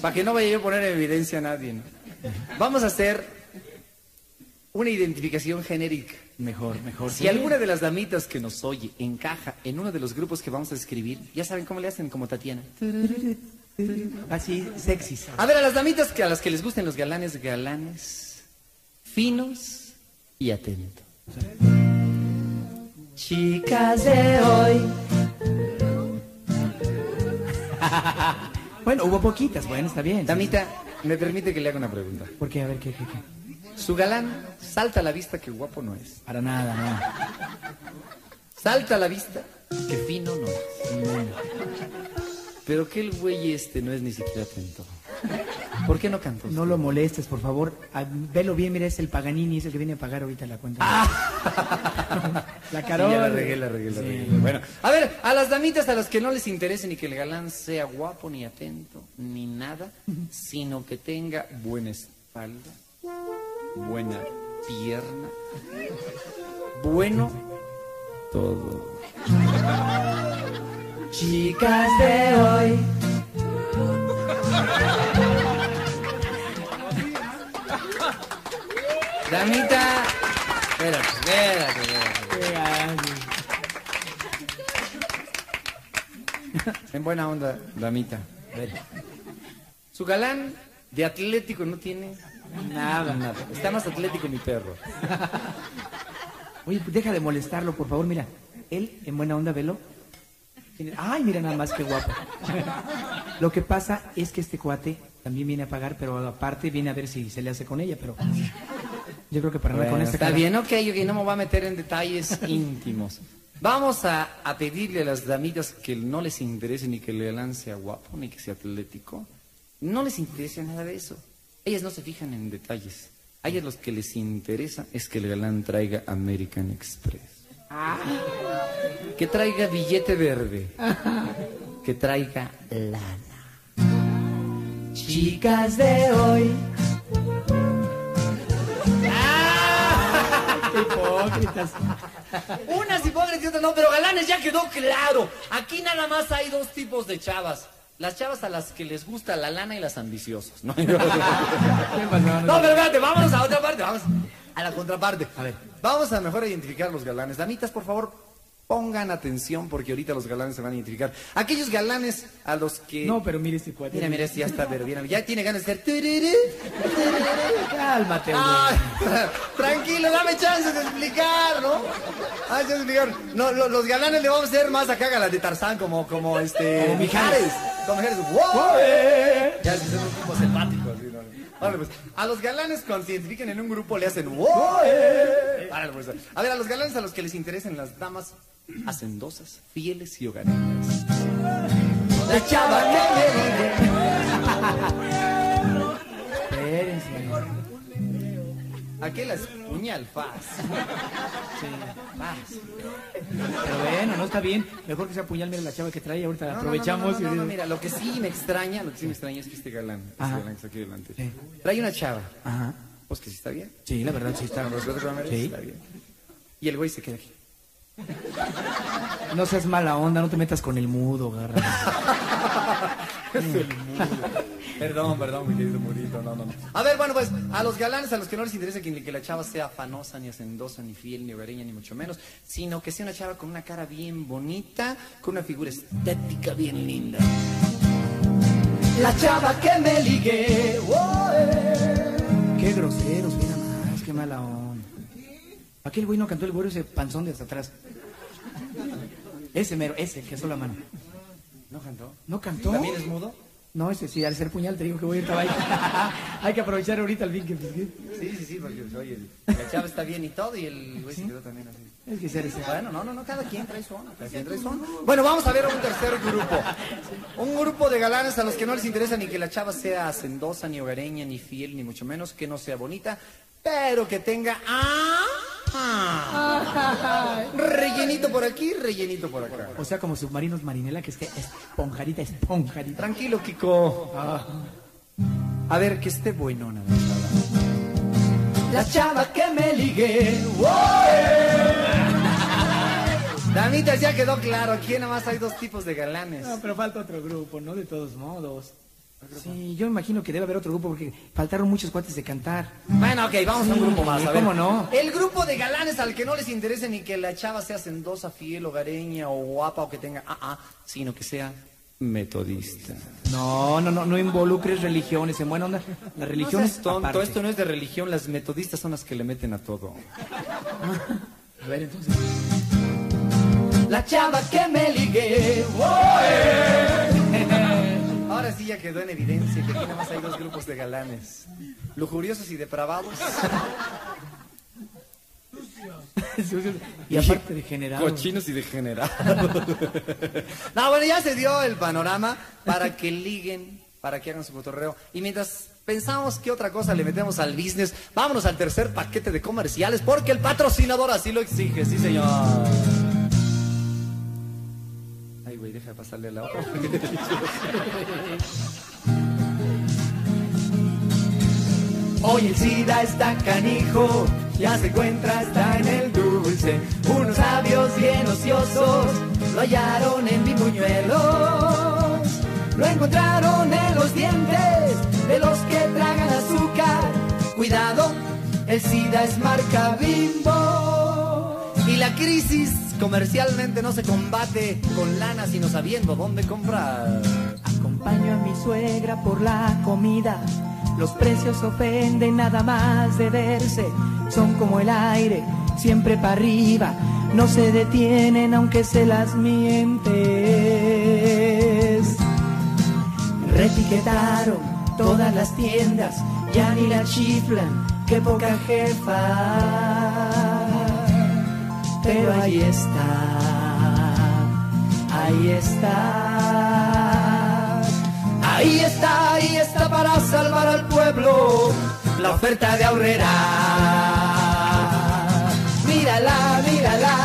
Para que no vaya yo a poner en evidencia a nadie. ¿no? Vamos a hacer una identificación genérica. Mejor, mejor. Si alguna de las damitas que nos oye encaja en uno de los grupos que vamos a escribir, ya saben cómo le hacen, como Tatiana. Así, sexys. A ver, a las damitas que a las que les gusten los galanes, galanes, finos y atentos. Chicas de hoy. [laughs] Bueno, hubo poquitas, bueno, está bien. Damita, me permite que le haga una pregunta. ¿Por qué? A ver, ¿qué, qué, qué? Su galán salta a la vista que guapo no es. Para nada, no. Salta a la vista que fino no es. Pero que el güey este no es ni siquiera atento. ¿Por qué no cantó? No lo molestes, por favor. Ah, velo bien, mira, es el Paganini, es el que viene a pagar ahorita la cuenta. [laughs] la Sí, Carola. ya la regué, la regué, la Sí. regué. Bueno, a ver, a las damitas a las que no les interese ni que el galán sea guapo, ni atento, ni nada, sino que tenga buena espalda, buena pierna, bueno todo. Chicas de hoy. Damita, espérate, espérate, espérate. En buena onda, damita. Su galán de atlético no tiene nada, nada. Está más atlético mi perro. [laughs] Oye, pues deja de molestarlo, por favor, mira. Él, en buena onda, velo. Ay, mira nada más que guapo. [laughs] Lo que pasa es que este cuate también viene a pagar, pero aparte viene a ver si se le hace con ella, pero Yo creo que para nada con Bueno, esta está cara- bien, ok, ok, no me voy a meter en detalles [laughs] íntimos. Vamos a, a pedirle a las damitas que no les interese ni que el galán sea guapo, ni que sea atlético. No les interesa nada de eso. Ellas no se fijan en detalles. A ellas lo que les interesa es que el galán traiga American Express. Que traiga billete verde. [laughs] Que traiga lana. Chicas de hoy. [laughs] Hipócritas. Unas hipócritas y otras no, pero galanes ya quedó claro. Aquí nada más hay dos tipos de chavas. Las chavas a las que les gusta la lana y las ambiciosas. No, [laughs] no, pero espérate, vámonos a otra parte, vamos a la contraparte. A ver, vamos a mejor identificar los galanes. Damitas, por favor, pongan atención porque ahorita los galanes se van a identificar. Aquellos galanes a los que... No, pero mire este cuate. Mira, mira, este ya está, pero bien, ya tiene ganas de ser... tururú, Cálmate, Ah, [laughs] tranquilo, dame chance de explicar, ¿no? Chance de explicar. No, lo- los galanes le vamos a hacer más acá a la de Tarzán, como, como este. Como Mijares. Como Mijares. ¡Wow! Ya son un tipo selvático. Órale, pues. A los galanes, cuando se identifiquen en un grupo, le hacen pues. A ver, a los galanes a los que les interesen las damas hacendosas, fieles y hogareñas. La chava que [laughs] Espérense. Aquel es puñal faz. [laughs] Sí. Pero bueno, no está bien. Mejor que sea puñal, mira la chava que trae. Ahorita no, aprovechamos. No, no, no, y- no, mira, lo que sí me extraña, lo que sí me extraña es que este galán, este Ajá. galán que está aquí delante, trae una chava. Ajá. Pues que sí está bien. Sí, la verdad sí está. Que me merece, Sí. está bien. Y el güey se queda aquí. No seas mala onda, no te metas con el mudo, garra. [laughs] Es el mudo. Perdón, perdón, mi querido Murito, no, no, no. A ver, bueno, pues, a los galanes a los que no les interesa que, la chava sea afanosa, ni hacendosa, ni fiel, ni hogareña, ni mucho menos, sino que sea una chava con una cara bien bonita, con una figura estética bien linda. La chava que me ligué. Qué groseros, mira más, qué mala onda. Aquel güey no cantó el güero ese panzón de hasta atrás. Ese mero, ese, que la mano. ¿No cantó? ¿No cantó? ¿También es mudo? No, ese sí, al ser puñal te digo que voy a ir. [laughs] Hay que aprovechar ahorita el fin que pues, Sí, sí, sí, porque oye, [laughs] la chava está bien y todo y el güey se quedó también así. Es que ser ese. Bueno, no, no, no, cada quien trae su onda, cada quien trae su onda. Bueno, vamos a ver un tercer grupo. [laughs] Un grupo de galanes a los que no les interesa ni que la chava sea hacendosa, ni hogareña, ni fiel, ni mucho menos, que no sea bonita, pero que tenga... ¡Ah! Ah, rellenito por aquí, rellenito por acá. O sea, como submarinos marinela, que es que esponjarita, esponjarita. Tranquilo, Kiko. A ver, que esté bueno, nada más. La chava que me ligué. Damitas, ya quedó claro, aquí nada más hay dos tipos de galanes. No, pero falta otro grupo, ¿no? De todos modos. Sí, yo imagino que debe haber otro grupo porque faltaron muchos cuates de cantar. Bueno, ok, vamos a un grupo más. A ver. ¿Cómo no? El grupo de galanes al que no les interese ni que la chava sea sendosa, fiel, hogareña o guapa o que tenga ah, ah, sino que sea metodista. No, no, no, no involucres religiones en buena onda. La religión No es tonto, aparte. esto no es de religión, las metodistas son las que le meten a todo. [laughs] A ver, entonces. La chava que me ligué. Ahora sí ya quedó en evidencia que aquí nada más hay dos grupos de galanes. Lujuriosos y depravados. y aparte degenerados. Cochinos y degenerados. [laughs] no, bueno, ya se dio el panorama para que liguen, para que hagan su cotorreo. Y mientras pensamos qué otra cosa le metemos al business, vámonos al tercer paquete de comerciales, porque el patrocinador así lo exige, sí señor. Hoy el SIDA está canijo, ya se encuentra, está en el dulce. Unos sabios bien ociosos lo hallaron en mi buñuelos. Lo encontraron en los dientes de los que tragan azúcar. Cuidado, el SIDA es marca bimbo. Y la crisis comercialmente no se combate con lana, sino sabiendo dónde comprar. Acompaño a mi suegra por la comida. Los precios ofenden nada más de verse. Son como el aire, siempre para arriba. No se detienen aunque se las mientes. Retiquetaron Todas las tiendas ya ni la chiflan, qué poca jefa. Pero ahí está, ahí está. Ahí está, ahí está para salvar al pueblo la oferta de ahorrera. Mírala, mírala,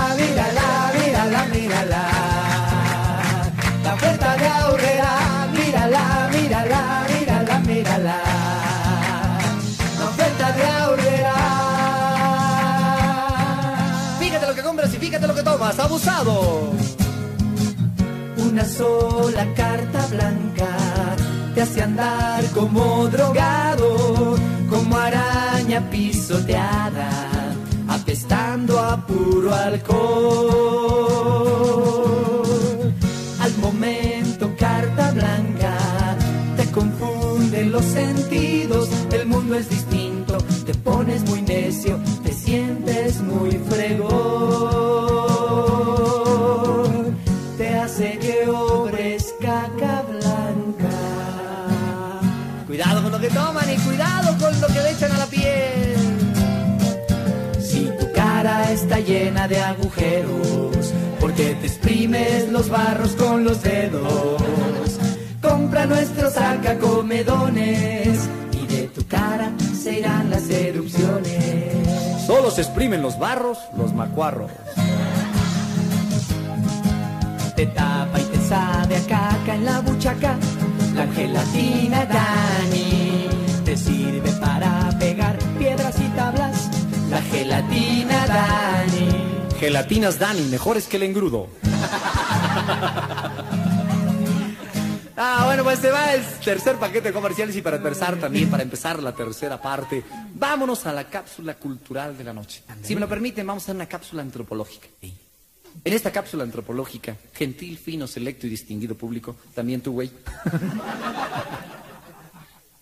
Compras y fíjate lo que tomas, abusado. Una sola carta blanca te hace andar como drogado, como araña pisoteada, apestando a puro alcohol. Al momento carta blanca te confunden los sentidos, el mundo es distinto, te pones muy necio, te sientes muy fregón, cara está llena de agujeros, porque te exprimes los barros con los dedos. Compra nuestros sacacomedones y de tu cara se irán las erupciones. Solo se exprimen los barros, los macuarros. Te tapa y te sabe a caca en la buchaca. La gelatina Dani te sirve para pegar piedras y tablas. La gelatina Dani. Gelatinas Dani, mejores que el engrudo. Ah, bueno, pues se va el tercer paquete de comerciales y para empezar también, para empezar la tercera parte, vámonos a la cápsula cultural de la noche. Si me lo permiten, vamos a una cápsula antropológica. En esta cápsula antropológica, gentil, fino, selecto y distinguido público, también tú, güey.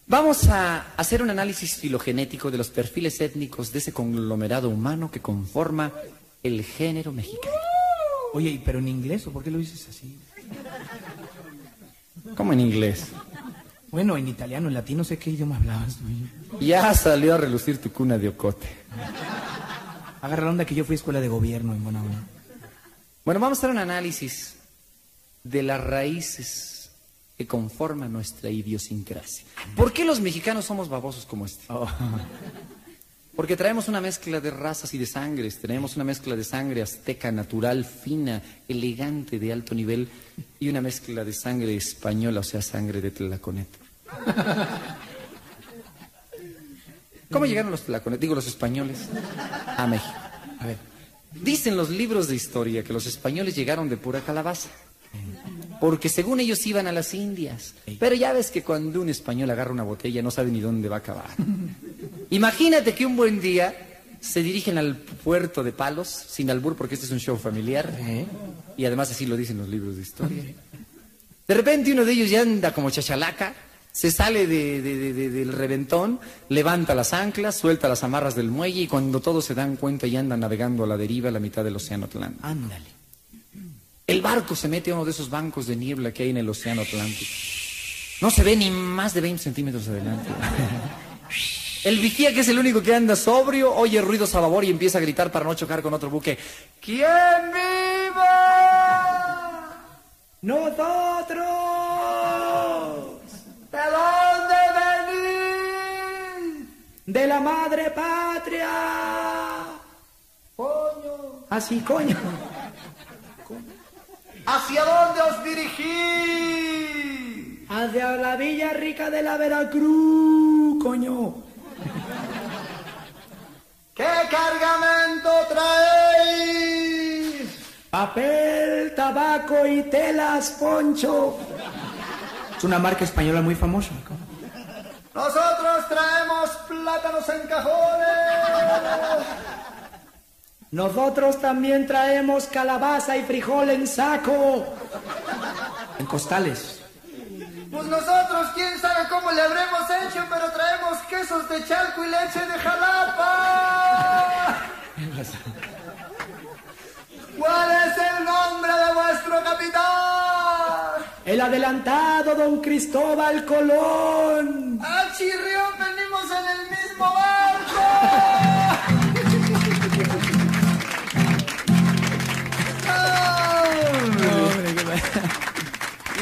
Vamos a hacer un análisis filogenético de los perfiles étnicos de ese conglomerado humano que conforma el género mexicano. Oye, pero en inglés, ¿o por qué lo dices así? ¿Cómo en inglés? Bueno, en italiano, en latino, sé qué idioma hablabas. tú. Ya salió a relucir tu cuna de ocote. Agarra la onda que yo fui a escuela de gobierno en Buena. Bueno, vamos a hacer un análisis de las raíces que conforman nuestra idiosincrasia. ¿Por qué los mexicanos somos babosos como este? [laughs] Porque traemos una mezcla de razas y de sangres. Tenemos una mezcla de sangre azteca, natural, fina, elegante, de alto nivel, y una mezcla de sangre española, o sea, sangre de tlaconeta. [laughs] ¿Cómo llegaron los tlaconetes, digo los españoles, a México? A ver, dicen los libros de historia que los españoles llegaron de pura calabaza. Porque según ellos iban a las Indias. Pero ya ves que cuando un español agarra una botella no sabe ni dónde va a acabar. Imagínate que un buen día se dirigen al puerto de Palos, sin albur, porque este es un show familiar. Y además así lo dicen los libros de historia. De repente uno de ellos ya anda como chachalaca, se sale de- de- de- de- del reventón, levanta las anclas, suelta las amarras del muelle y cuando todos se dan cuenta ya andan navegando a la deriva a la mitad del océano Atlántico. Ándale. El barco se mete a uno de esos bancos de niebla que hay en el océano Atlántico. No se ve ni más de 20 centímetros adelante. [laughs] El vigía, que es el único que anda sobrio, oye ruidos a babor y empieza a gritar para no chocar con otro buque. ¿Quién viva? ¡Nosotros! ¿De dónde venís? ¡De la madre patria! Coño. Así, coño. ¿Hacia dónde os dirigís? Hacia la Villa Rica de la Veracruz, coño. ¿Qué cargamento traéis? Papel, tabaco y telas, poncho. Es una marca española muy famosa. Nosotros traemos plátanos en cajones. Nosotros también traemos calabaza y frijol en saco. En costales. Pues nosotros, quién sabe cómo le habremos hecho, pero traemos quesos de Chalco y leche de Jalapa. ¿Cuál es el nombre de vuestro capitán? el adelantado don Cristóbal Colón. ¡Ah, chirrión! ¡Venimos en el mismo barco!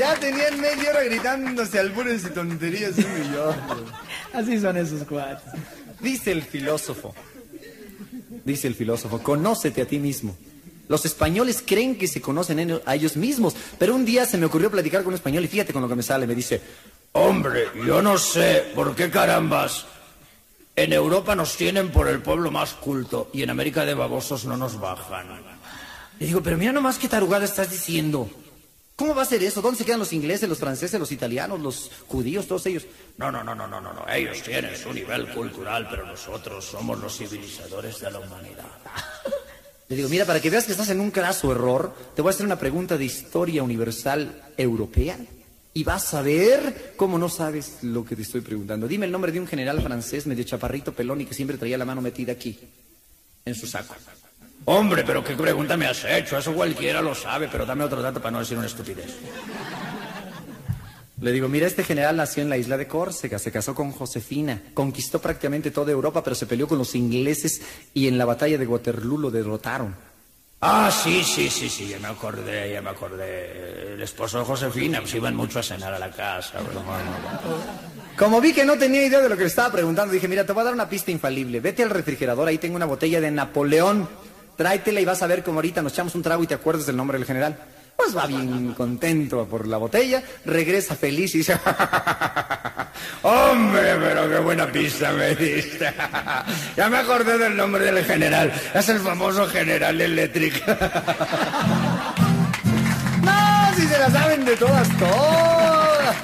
Ya tenían media hora gritándose albures y tonterías y otro. Así son esos cuates. Dice el filósofo, dice el filósofo, conócete a ti mismo. Los españoles creen que se conocen en- a ellos mismos, pero un día se me ocurrió platicar con un español y fíjate con lo que me sale, me dice, hombre, yo no sé por qué carambas en Europa nos tienen por el pueblo más culto y en América de babosos no nos bajan. Le digo, pero mira nomás qué tarugada estás diciendo. ¿Cómo va a ser eso? ¿Dónde se quedan los ingleses, los franceses, los italianos, los judíos, todos ellos? No, no, no, no, no, no, no. Ellos tienen su nivel cultural, pero nosotros somos los civilizadores de la humanidad. [laughs] Le digo, mira, para que veas que estás en un craso error, te voy a hacer una pregunta de historia universal europea y vas a ver cómo no sabes lo que te estoy preguntando. Dime el nombre de un general francés medio chaparrito, pelón y que siempre traía la mano metida aquí, en su saco. Hombre, pero qué pregunta me has hecho. Eso cualquiera lo sabe, pero dame otro dato para no decir una estupidez. Le digo, mira, este general nació en la isla de Córcega, se casó con Josefina, conquistó prácticamente toda Europa, pero se peleó con los ingleses y en la batalla de Waterloo lo derrotaron. Ah, sí, sí, sí, sí, ya me acordé, ya me acordé. El esposo de Josefina, pues iban mucho a cenar a la casa. pero bueno. Como vi que no tenía idea de lo que le estaba preguntando, dije, mira, te voy a dar una pista infalible. Vete al refrigerador, ahí tengo una botella de Napoleón. Tráetela y vas a ver cómo ahorita nos echamos un trago y te acuerdas del nombre del general. Pues va bien contento por la botella, regresa feliz y dice, [laughs] hombre, pero qué buena pista me diste. [laughs] ya me acordé del nombre del general, es el famoso general Electric. [laughs] no, si se la saben de todas, todas.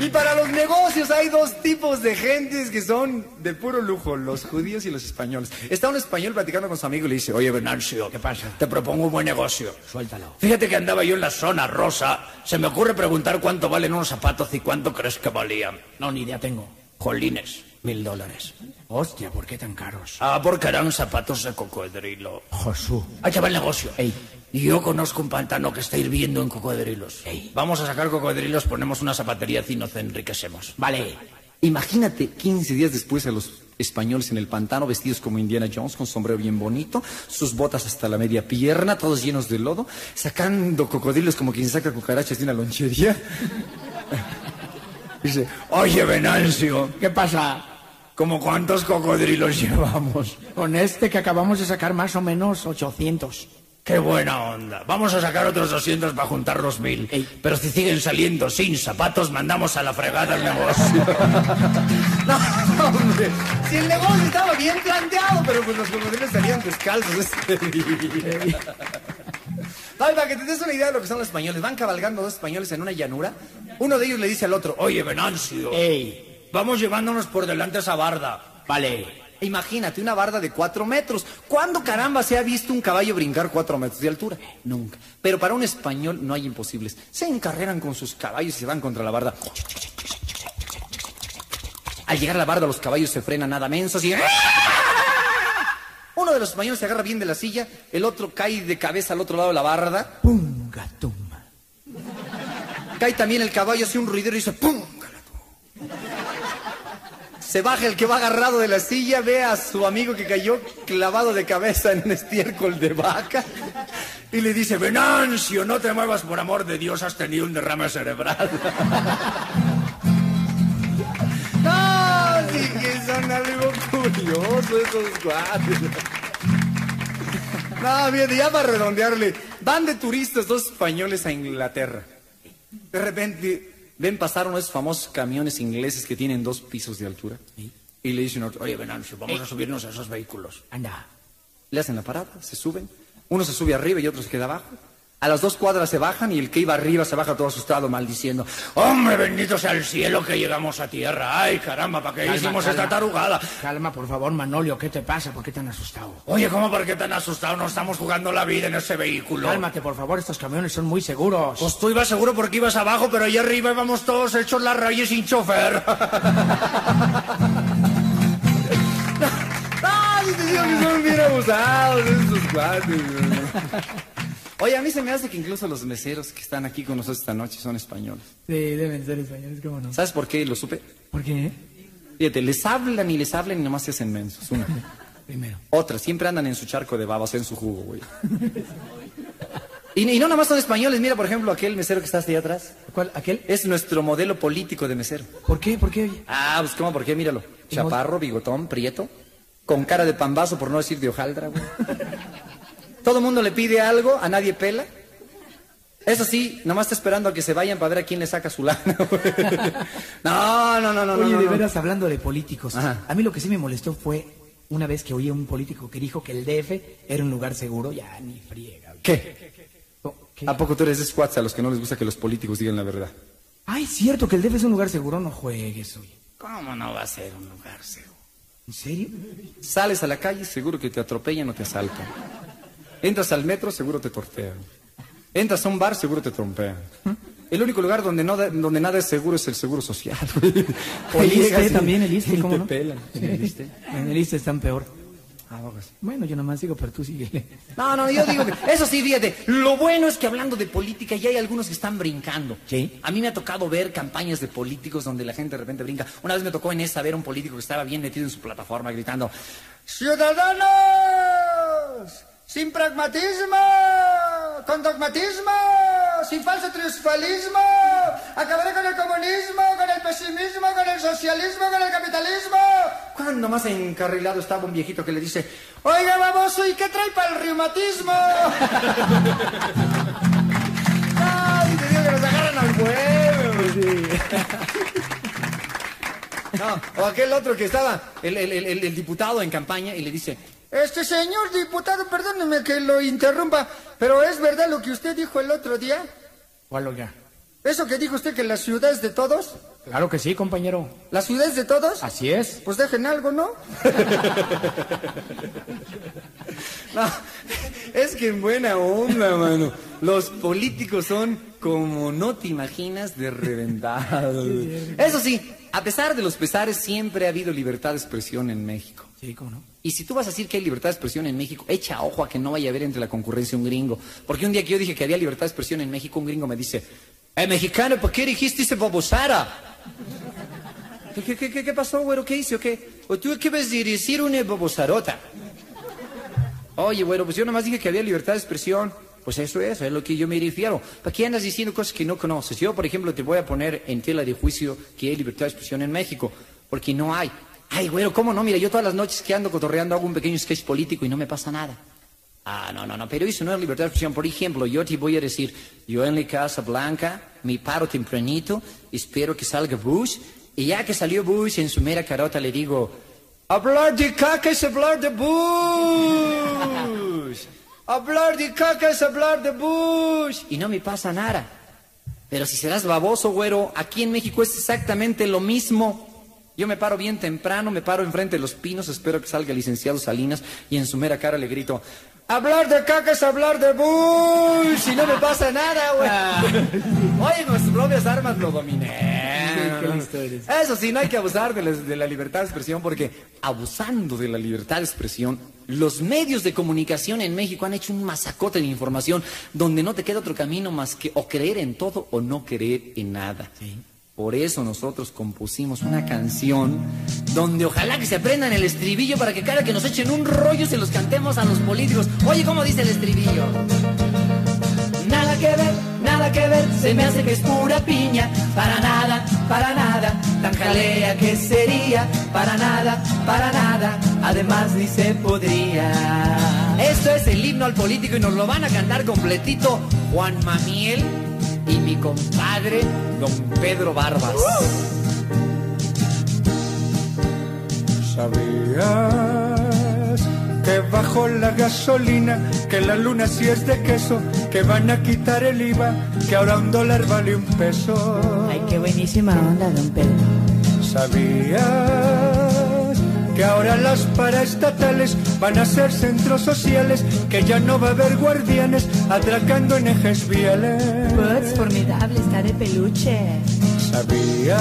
Y para los negocios hay dos tipos de gentes que son de puro lujo, los judíos y los españoles. Está un español platicando con su amigo y le dice, oye Venancio, ¿qué pasa? Te propongo un buen negocio. Suéltalo. Fíjate que andaba yo en la zona rosa, se me ocurre preguntar cuánto valen unos zapatos y cuánto crees que valían. No, ni idea tengo. Jolines, mil dólares. Hostia, ¿por qué tan caros? Ah, porque eran zapatos de cocodrilo. Josú. Ahí va el negocio. Y yo conozco un pantano que está hirviendo en cocodrilos. Vamos a sacar cocodrilos, ponemos una zapatería y nos enriquecemos. Vale. Imagínate 15 días después a los españoles en el pantano vestidos como Indiana Jones con sombrero bien bonito, sus botas hasta la media pierna, todos llenos de lodo, sacando cocodrilos como quien saca cucarachas de una lonchería. [laughs] Dice, oye Venancio, ¿Qué pasa? ¿Cómo cuántos cocodrilos [laughs] llevamos? Con este que acabamos de sacar más o menos 800. Qué buena onda. Vamos a sacar otros 200 para juntar los mil. Pero si siguen saliendo sin zapatos, mandamos a la fregada el negocio. [laughs] no, hombre. Si el negocio estaba bien planteado, pero pues los cocodrilos salían descalzos ese día. [laughs] Ay, para que te des una idea de lo que son los españoles. Van cabalgando dos españoles en una llanura. Uno de ellos le dice al otro, oye, Venancio, vamos llevándonos por delante esa barda. Vale. Imagínate, una barda de cuatro metros. ¿Cuándo caramba se ha visto un caballo brincar cuatro metros de altura? Nunca. Pero para un español no hay imposibles. Se encarreran con sus caballos y se van contra la barda. Al llegar a la barda, los caballos se frenan nada mensos y... Uno de los españoles se agarra bien de la silla, el otro cae de cabeza al otro lado de la barda. ¡Pum, gatuma! Cae también el caballo, hace un ruidero y dice ¡pum! Se baja el que va agarrado de la silla, ve a su amigo que cayó clavado de cabeza en un estiércol de vaca y le dice, Venancio, no te muevas por amor de Dios, has tenido un derrame cerebral. [laughs] no, sí que son algo curioso esos cuates. No, fíjate, ya para redondearle, van de turistas dos españoles a Inglaterra. De repente ven pasar unos famosos camiones ingleses que tienen dos pisos de altura. Y le dicen, oye, Venancio, vamos a subirnos a esos vehículos. Anda. Le hacen la parada, se suben. Uno se sube arriba y otro se queda abajo. A las dos cuadras se bajan y el que iba arriba se baja todo asustado, maldiciendo. ¡Hombre, bendito sea el cielo que llegamos a tierra! ¡Ay, caramba, ¿para qué Calma, hicimos calma. esta tarugada? Calma, por favor, Manolio, ¿qué te pasa? ¿Por qué tan asustado? Oye, ¿cómo por qué tan asustado? No estamos jugando la vida en ese vehículo. Cálmate, por favor, estos camiones son muy seguros. Pues tú ibas seguro porque ibas abajo, pero allá arriba íbamos todos hechos las rayas sin chofer. [laughs] ¡Ay, digo que son bien abusados estos cuates! Oye, a mí se me hace que incluso los meseros que están aquí con nosotros esta noche son españoles. Sí, deben ser españoles, ¿cómo no? ¿Sabes por qué lo supe? ¿Por qué? Fíjate, les hablan y les hablan y nomás se hacen mensos. Una. [laughs] Primero. Otra, siempre andan en su charco de babas, en su jugo, güey. Y, y no nomás son españoles, mira por ejemplo aquel mesero que está hasta allá atrás. ¿Cuál? ¿Aquel? Es nuestro modelo político de mesero. ¿Por qué? ¿Por qué? Ah, pues ¿cómo? ¿Por qué? Míralo. Chaparro, bigotón, prieto, con cara de pambazo, por no decir de hojaldra, güey. [laughs] Todo el mundo le pide algo, a nadie pela. Eso sí, nomás está esperando a que se vayan para ver a quién le saca su lana, [laughs] güey. No, no, no, no. Oye, no, de no. veras, hablando de políticos, Ajá. a mí lo que sí me molestó fue una vez que oí a un político que dijo que el DF era un lugar seguro, ya ni friega. güey. ¿Qué? ¿A poco tú eres de squats a los que no les gusta que los políticos digan la verdad? Ay, cierto que el DF es un lugar seguro, no juegues, oye. ¿Cómo no va a ser un lugar seguro? ¿En serio? Sales a la calle, seguro que te atropellan o te asaltan. Entras al metro, seguro te tortean. Entras a un bar, seguro te trompean. El único lugar donde, no da- donde nada es seguro es el seguro social. [laughs] O el y- también, el ISSSTE, y ¿cómo te no? pelan. Sí. ¿En el ISSSTE? En el ISSSTE están peor. Ah. Bueno, yo nomás digo, pero tú síguele. No, no, yo digo que, eso sí, fíjate, lo bueno es que hablando de política ya hay algunos que están brincando. Sí. A mí me ha tocado ver campañas de políticos donde la gente de repente brinca. Una vez me tocó en esa ver a un político que estaba bien metido en su plataforma gritando, ¡Ciudadanos! ¡Sin pragmatismo! ¡Con dogmatismo! ¡Sin falso triunfalismo! ¡Acabaré con el comunismo, con el pesimismo, con el socialismo, con el capitalismo! Cuando más encarrilado estaba un viejito que le dice, Oiga, baboso, ¿y qué trae para el reumatismo? [laughs] ¡Ay, te digo que nos agarran al huevo! No, o aquel otro que estaba, el- el- el- el diputado en campaña, y le dice, este señor diputado, perdóneme que lo interrumpa, pero ¿es verdad lo que usted dijo el otro día? ¿Cuál oiga? ¿Eso que dijo usted que la ciudad es de todos? Claro que sí, compañero. ¿La ciudad es de todos? Así es. Pues dejen algo, ¿no? [laughs] No, es que en buena onda, mano. Los políticos son como no te imaginas de reventados. [laughs] Eso sí, a pesar de los pesares, siempre ha habido libertad de expresión en México. Y si tú vas a decir que hay libertad de expresión en México, echa ojo a que no vaya a haber entre la concurrencia un gringo. Porque un día que yo dije que había libertad de expresión en México, un gringo me dice, eh, mexicano, ¿por qué dijiste ese babosara? ¿Qué, qué, qué, qué pasó, güero? ¿Qué hice o qué? ¿O tú qué vas a decir una babosarota? Oye, güero, pues yo nomás dije que había libertad de expresión. Pues eso es, es lo que yo me refiero. ¿Para qué andas diciendo cosas que no conoces? Yo, por ejemplo, te voy a poner en tela de juicio que hay libertad de expresión en México, porque no hay. Ay, güero, ¿cómo no? Mira, yo todas las noches que ando cotorreando hago un pequeño sketch político y no me pasa nada. Ah, no, no, no, pero eso no es libertad de expresión. Por ejemplo, yo te voy a decir, yo en la Casa Blanca me paro tempranito, espero que salga Bush, y ya que salió Bush en su mera carota le digo, hablar de caca es hablar de Bush. Hablar de caca es hablar de Bush. Y no me pasa nada. Pero si serás baboso, güero, aquí en México es exactamente lo mismo. Yo me paro bien temprano, me paro enfrente de los pinos, espero que salga el licenciado Salinas y en su mera cara le grito, hablar de caca es hablar de Bush y no me pasa nada, güey. Oye, nuestras propias armas lo dominé. Eso sí, no hay que abusar de la, de la libertad de expresión porque abusando de la libertad de expresión, los medios de comunicación en México han hecho un masacote de información donde no te queda otro camino más que o creer en todo o no creer en nada. Por eso nosotros compusimos una canción donde ojalá que se aprendan el estribillo para que cada que nos echen un rollo se los cantemos a los políticos. Oye, ¿cómo dice el estribillo? Nada que ver, nada que ver, se me hace que es pura piña. Para nada, para nada, tan jalea que sería. Para nada, para nada, además ni se podría. Esto es el himno al político y nos lo van a cantar completito Juan Mamiel y mi compadre Don Pedro Barbas. ¿Sabías que bajo la gasolina, que la luna sí es de queso, que van a quitar el IVA, que ahora un dólar vale un peso? Ay, qué buenísima onda, don Pedro. ¿Sabías que ahora las paraestatales van a ser centros sociales, que ya no va a haber guardianes atracando en ejes viales? Pues formidable, está de peluche. ¿Sabías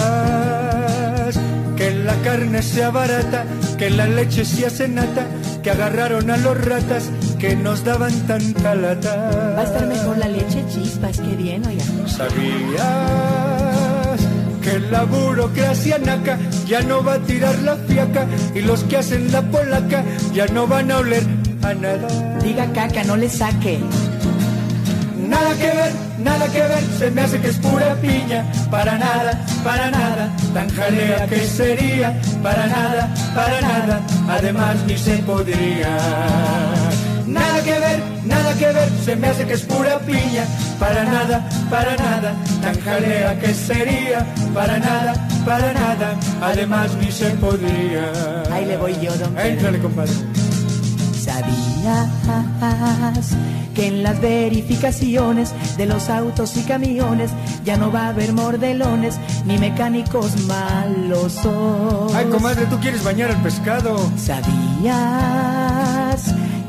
que la carne sea barata, que la leche se hace nata, que agarraron a los ratas que nos daban tanta lata. Va a estar mejor la leche chispas, qué bien, oiga. ¿Sabías que la burocracia naca ya no va a tirar la fiaca y los que hacen la polaca ya no van a oler a nada? Diga caca, no le saque. Nada que ver, nada que ver, se me hace que es pura piña. Para nada, para nada, tan jalea que sería. Para nada, para nada, además ni se podría. Nada que ver, nada que ver, se me hace que es pura piña. Para nada, para nada, tan jalea que sería. Para nada, para nada, además ni se podría. Ahí le voy yo, don Pedro. Éntrale, compadre. ¿Sabías que en las verificaciones de los autos y camiones ya no va a haber mordelones ni mecánicos malos? Ay, comadre, tú quieres bañar al pescado. ¿Sabías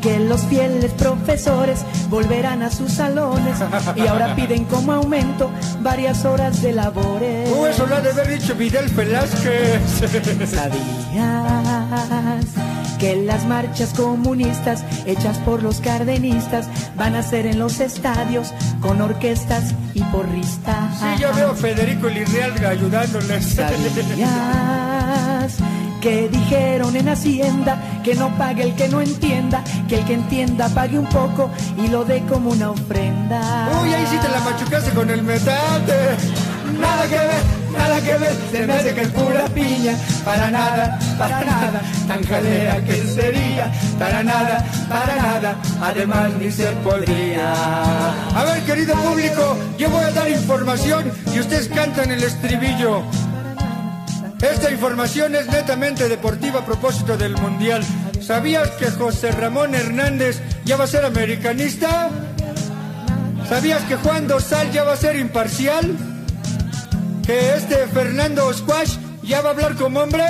que los fieles profesores volverán a sus salones y ahora [laughs] piden como aumento varias horas de labores? Uh, eso lo ha de haber dicho Vidal Velázquez. [laughs] ¿Sabías que las marchas comunistas hechas por los cardenistas van a ser en los estadios con orquestas y porristas? Sí, yo veo a Federico Lirrealga ayudándoles. ¿Sabías que dijeron en Hacienda que no pague el que no entienda, que el que entienda pague un poco y lo dé como una ofrenda? Uy, ahí sí te la machucaste con el metate. Nada que ver, nada que ver, se me hace que es pura piña. Para nada, para nada, tan jalea que sería. Para nada, para nada, además ni se podría. A ver, querido público, yo voy a dar información y ustedes cantan el estribillo. Esta información es netamente deportiva a propósito del Mundial. ¿Sabías que José Ramón Hernández ya va a ser americanista? ¿Sabías que Juan Dosal ya va a ser imparcial? ¿Que este Fernando Squash ya va a hablar como hombre?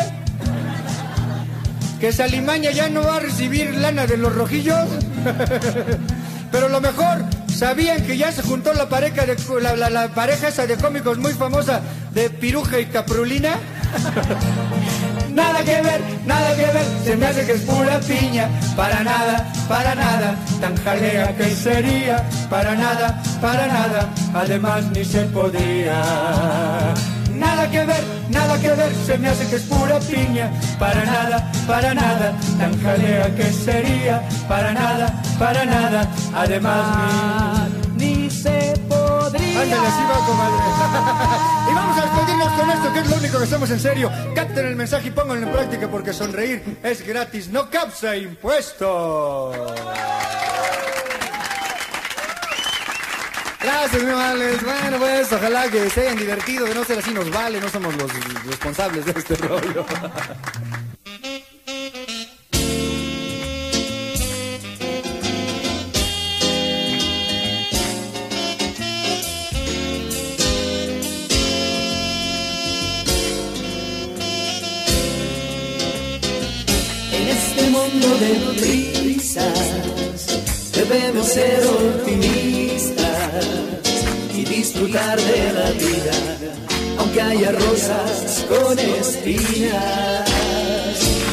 ¿Que Salimaña ya no va a recibir lana de los rojillos? [laughs] Pero lo mejor, ¿sabían que ya se juntó la pareja, de, la, la- la pareja esa de cómicos muy famosa de Piruja y Caprulina? [laughs] Nada que ver, nada que ver, se me hace que es pura piña. Para nada, para nada, tan jalea que sería. Para nada, para nada, además ni se podría. Nada que ver, nada que ver, se me hace que es pura piña. Para nada, para nada, tan jalea que sería. Para nada, para nada, además ni. Ándale, así va, comadre. [laughs] y vamos a despedirnos con esto, que es lo único que estamos en serio. Capten el mensaje y pónganlo en práctica porque sonreír es gratis, no capsa impuestos. Gracias, mi vales. Bueno, pues ojalá que se hayan divertido. De no ser así, nos vale. No somos los responsables de este rollo. [laughs] de prisas debemos ser optimistas y disfrutar de la vida, aunque haya rosas con espinas.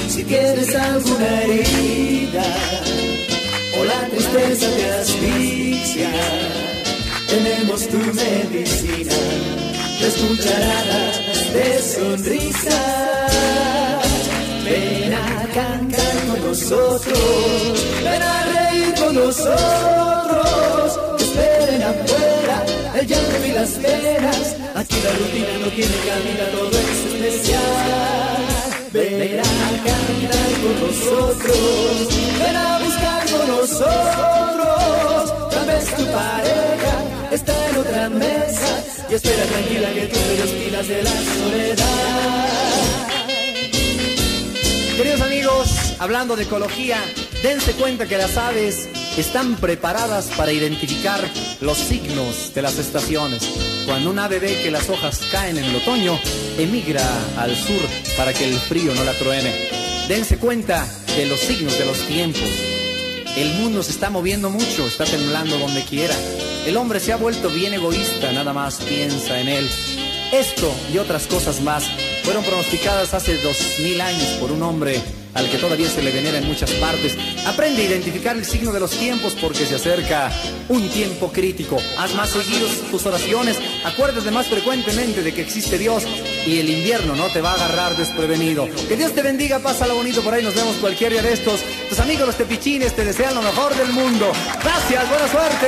Si tienes alguna herida o la tristeza te asfixia, tenemos tu medicina, tres cucharadas de sonrisa. Ven a cantar nosotros, ven a reír con nosotros. Esperen afuera el llanto y las penas. Aquí la rutina no tiene cabida, todo es especial. Ven a cantar con nosotros, ven a buscar con nosotros. Tal vez tu pareja está en otra mesa y espera tranquila que tú te despidas de la soledad. Hablando de ecología, dense cuenta que las aves están preparadas para identificar los signos de las estaciones. Cuando un ave ve que las hojas caen en el otoño, emigra al sur para que el frío no la truene. Dense cuenta de los signos de los tiempos. El mundo se está moviendo mucho, está temblando donde quiera. El hombre se ha vuelto bien egoísta, nada más piensa en él. Esto y otras cosas más fueron pronosticadas hace dos mil años por un hombre al que todavía se le venera en muchas partes. Aprende a identificar el signo de los tiempos porque se acerca un tiempo crítico. Haz más seguidos tus oraciones, acuérdate más frecuentemente de que existe Dios y el invierno no te va a agarrar desprevenido. Que Dios te bendiga, pásalo bonito por ahí, nos vemos cualquier día de estos. Tus amigos los tepichines te desean lo mejor del mundo. Gracias, buena suerte.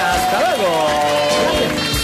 Hasta luego.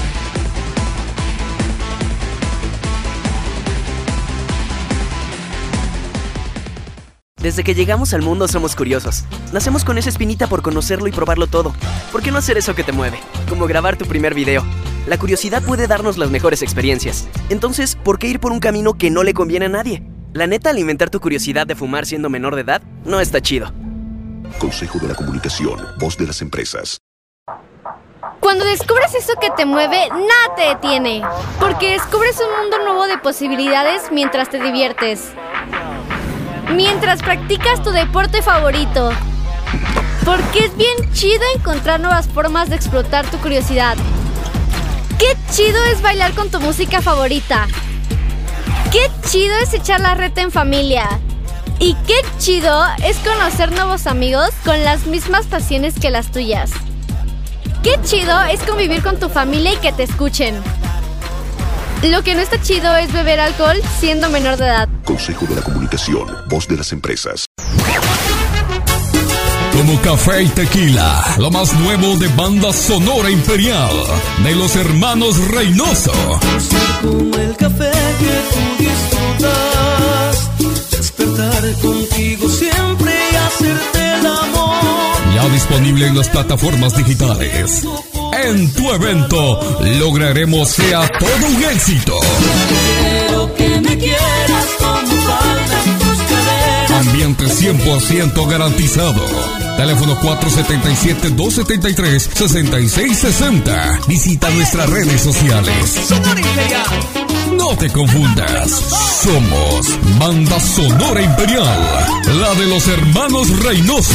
Desde que llegamos al mundo somos curiosos. Nacemos con esa espinita por conocerlo y probarlo todo. ¿Por qué no hacer eso que te mueve? Como grabar tu primer video. La curiosidad puede darnos las mejores experiencias. Entonces, ¿por qué ir por un camino que no le conviene a nadie? La neta, alimentar tu curiosidad de fumar siendo menor de edad no está chido. Consejo de la Comunicación, voz de las empresas. Cuando descubres eso que te mueve, nada te detiene. Porque descubres un mundo nuevo de posibilidades mientras te diviertes mientras practicas tu deporte favorito. Porque es bien chido encontrar nuevas formas de explotar tu curiosidad. Qué chido es bailar con tu música favorita. Qué chido es echar la reta en familia. Y qué chido es conocer nuevos amigos con las mismas pasiones que las tuyas. Qué chido es convivir con tu familia y que te escuchen. Lo que no está chido es beber alcohol siendo menor de edad. Consejo de la Comunicación, voz de las empresas. Como café y tequila, lo más nuevo de banda sonora imperial de los hermanos Reynoso. Como el café que tú disfrutas, despertar contigo siempre y hacerte el amor. Ya disponible en las plataformas digitales en tu evento lograremos sea todo un éxito. Quiero que me quieras como Ambiente 100% garantizado. Teléfono 477-273-6660. Visita nuestras redes sociales. No te confundas. Somos Banda Sonora Imperial. La de los hermanos Reynoso.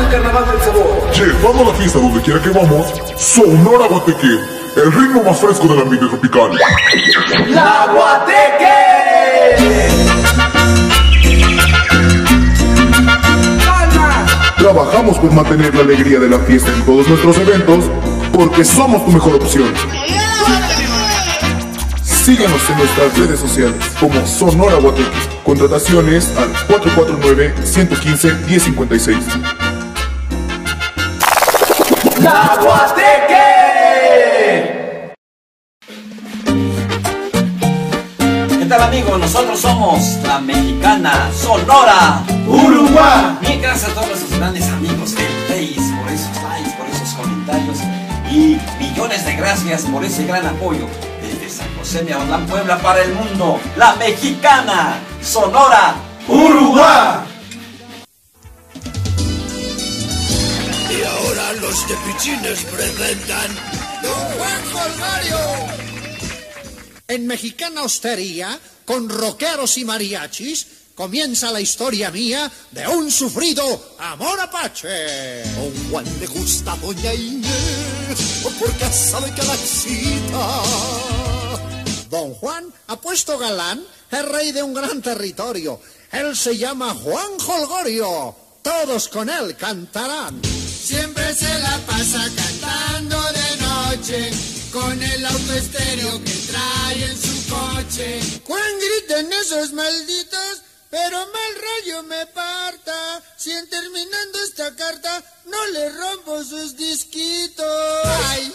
Y arrancamos con el carnaval del sabor. Llevando la fiesta donde quiera que vamos, Sonora Guateque, el ritmo más fresco del ambiente tropical. ¡La Guateque! Trabajamos por mantener la alegría de la fiesta en todos nuestros eventos, porque somos tu mejor opción. Síganos en nuestras redes sociales como Sonora Guateque. Contrataciones al 449-115-1056. ¡La Guateque! ¿Qué tal amigos? Nosotros somos la mexicana Sonora Uruguay. Y gracias a todos nuestros grandes amigos del Face por esos likes, por esos comentarios. Y millones de gracias por ese gran apoyo. Desde San José Miahuatlán, Puebla para el mundo, la mexicana, Sonora, Uruguay. Los tepichines presentan Don Juan Colgario. En Mexicana Hostería, con rockeros y mariachis, comienza la historia mía de un sufrido amor apache. Don Juan le gusta a Doña Inés, porque sabe que la excita. Don Juan, apuesto galán, es rey de un gran territorio. Él se llama Juan Holgorio. Todos con él cantarán. Siempre se la pasa cantando de noche con el auto estéreo que trae en su coche. Juan griten esos malditos, pero mal rayo me parta. Si en terminando esta carta no le rompo sus disquitos. Ay,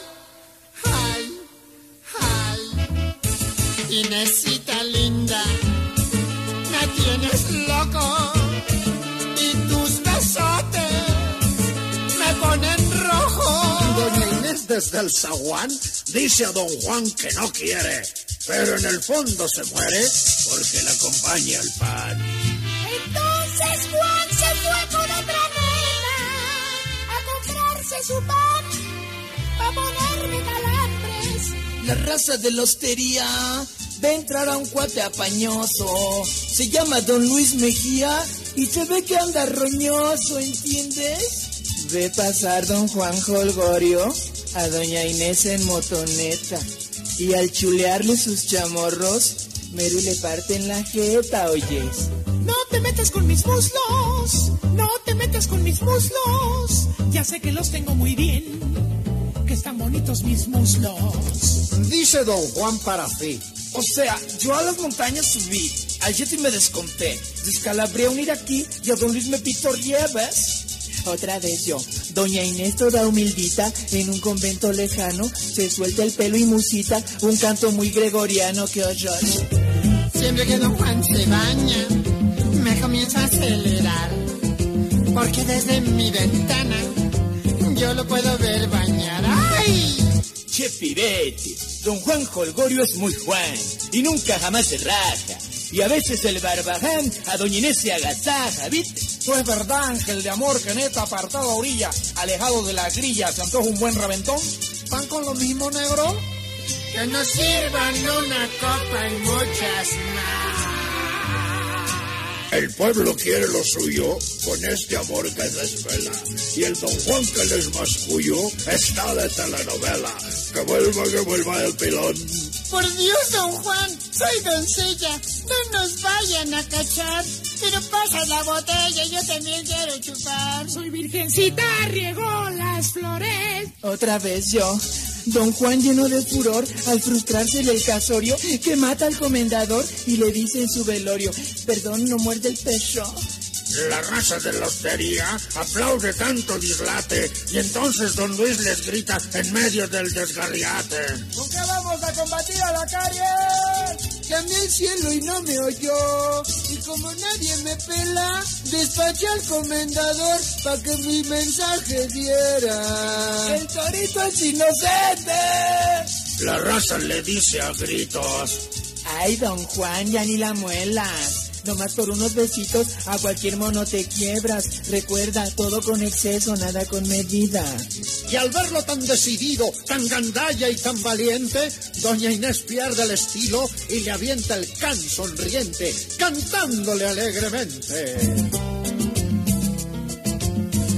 ay, ay. Inesita linda, me tienes loco. Desde el zaguán dice a don Juan que no quiere, pero en el fondo se muere porque le acompaña el pan. Entonces Juan se fue con otra nena a comprarse su pan para ponerme calambres. La raza de la hostería ve entrar a un cuate apañoso. Se llama Don Luis Mejía y se ve que anda roñoso, ¿entiendes? Ve pasar Don Juan Holgorio a Doña Inés en motoneta. Y al chulearle sus chamorros, Mary le parten la jeta, oyes. No te metas con mis muslos, no te metas con mis muslos. Ya sé que los tengo muy bien, que están bonitos mis muslos. Dice don Juan para sí. O sea, yo a las montañas subí, al y me desconté, descalabré a un iraquí y a don Luis me pitorrié, ¿ves? Otra vez yo, doña Inés toda humildita, en un convento lejano, se suelta el pelo y musita, un canto muy gregoriano que horror. Siempre que don Juan se baña, me comienzo a acelerar. Porque desde mi ventana yo lo puedo ver bañar. ¡Ay! Che pirete, don Juan Holgorio es muy Juan y nunca jamás se raja. Y a veces el barbaján a doña Inés se agasaja, ¿viste? Pues verdad, ángel de amor, que neta, apartado a orilla, alejado de la grilla, ¿se antoja un buen reventón? ¿Van con lo mismo, negro? Que nos sirvan una copa y muchas El pueblo quiere lo suyo con este amor que desvela. Y el don Juan que les mascullo está de telenovela. Que vuelva, que vuelva el pilón. Por Dios, don Juan, soy doncella. No nos vayan a cachar. Pero pasa la botella, yo también quiero chupar. Soy virgencita, riego las flores. Otra vez yo, don Juan lleno de furor al frustrarse el casorio que mata al comendador y le dice en su velorio, perdón, no muerde el pecho. La raza de la hostería aplaude tanto dislate y entonces don Luis les grita en medio del desgarriate. ¿Con qué vamos a combatir a la calle? Llamé al cielo y no me oyó. Y como nadie me pela, despaché al comendador para que mi mensaje diera. El torito es inocente. La raza le dice a gritos. Ay, don Juan, ya ni la muelas. Nomás por unos besitos a cualquier mono te quiebras. Recuerda, todo con exceso, nada con medida. Y al verlo tan decidido, tan gandalla y tan valiente, doña Inés pierde el estilo y le avienta el can sonriente, cantándole alegremente.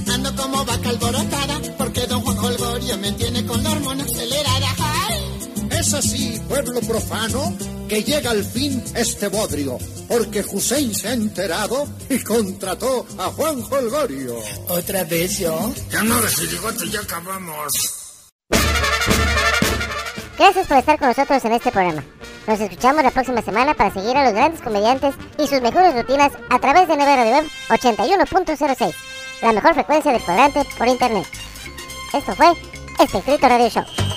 Ando como vaca alborotada, porque don Juan Holgorio me tiene con la hormona acelerada. ¡Ay! Es así, pueblo profano, que llega al fin este bodrio, porque Hussein se ha enterado y contrató a Juan Holgorio. ¿Otra vez yo? Ya no, residigote, ya acabamos. Gracias por estar con nosotros en este programa. Nos escuchamos la próxima semana para seguir a los grandes comediantes y sus mejores rutinas a través de NB Radio Web 81.06, la mejor frecuencia del cuadrante por internet. Esto fue Este Escrito Radio Show.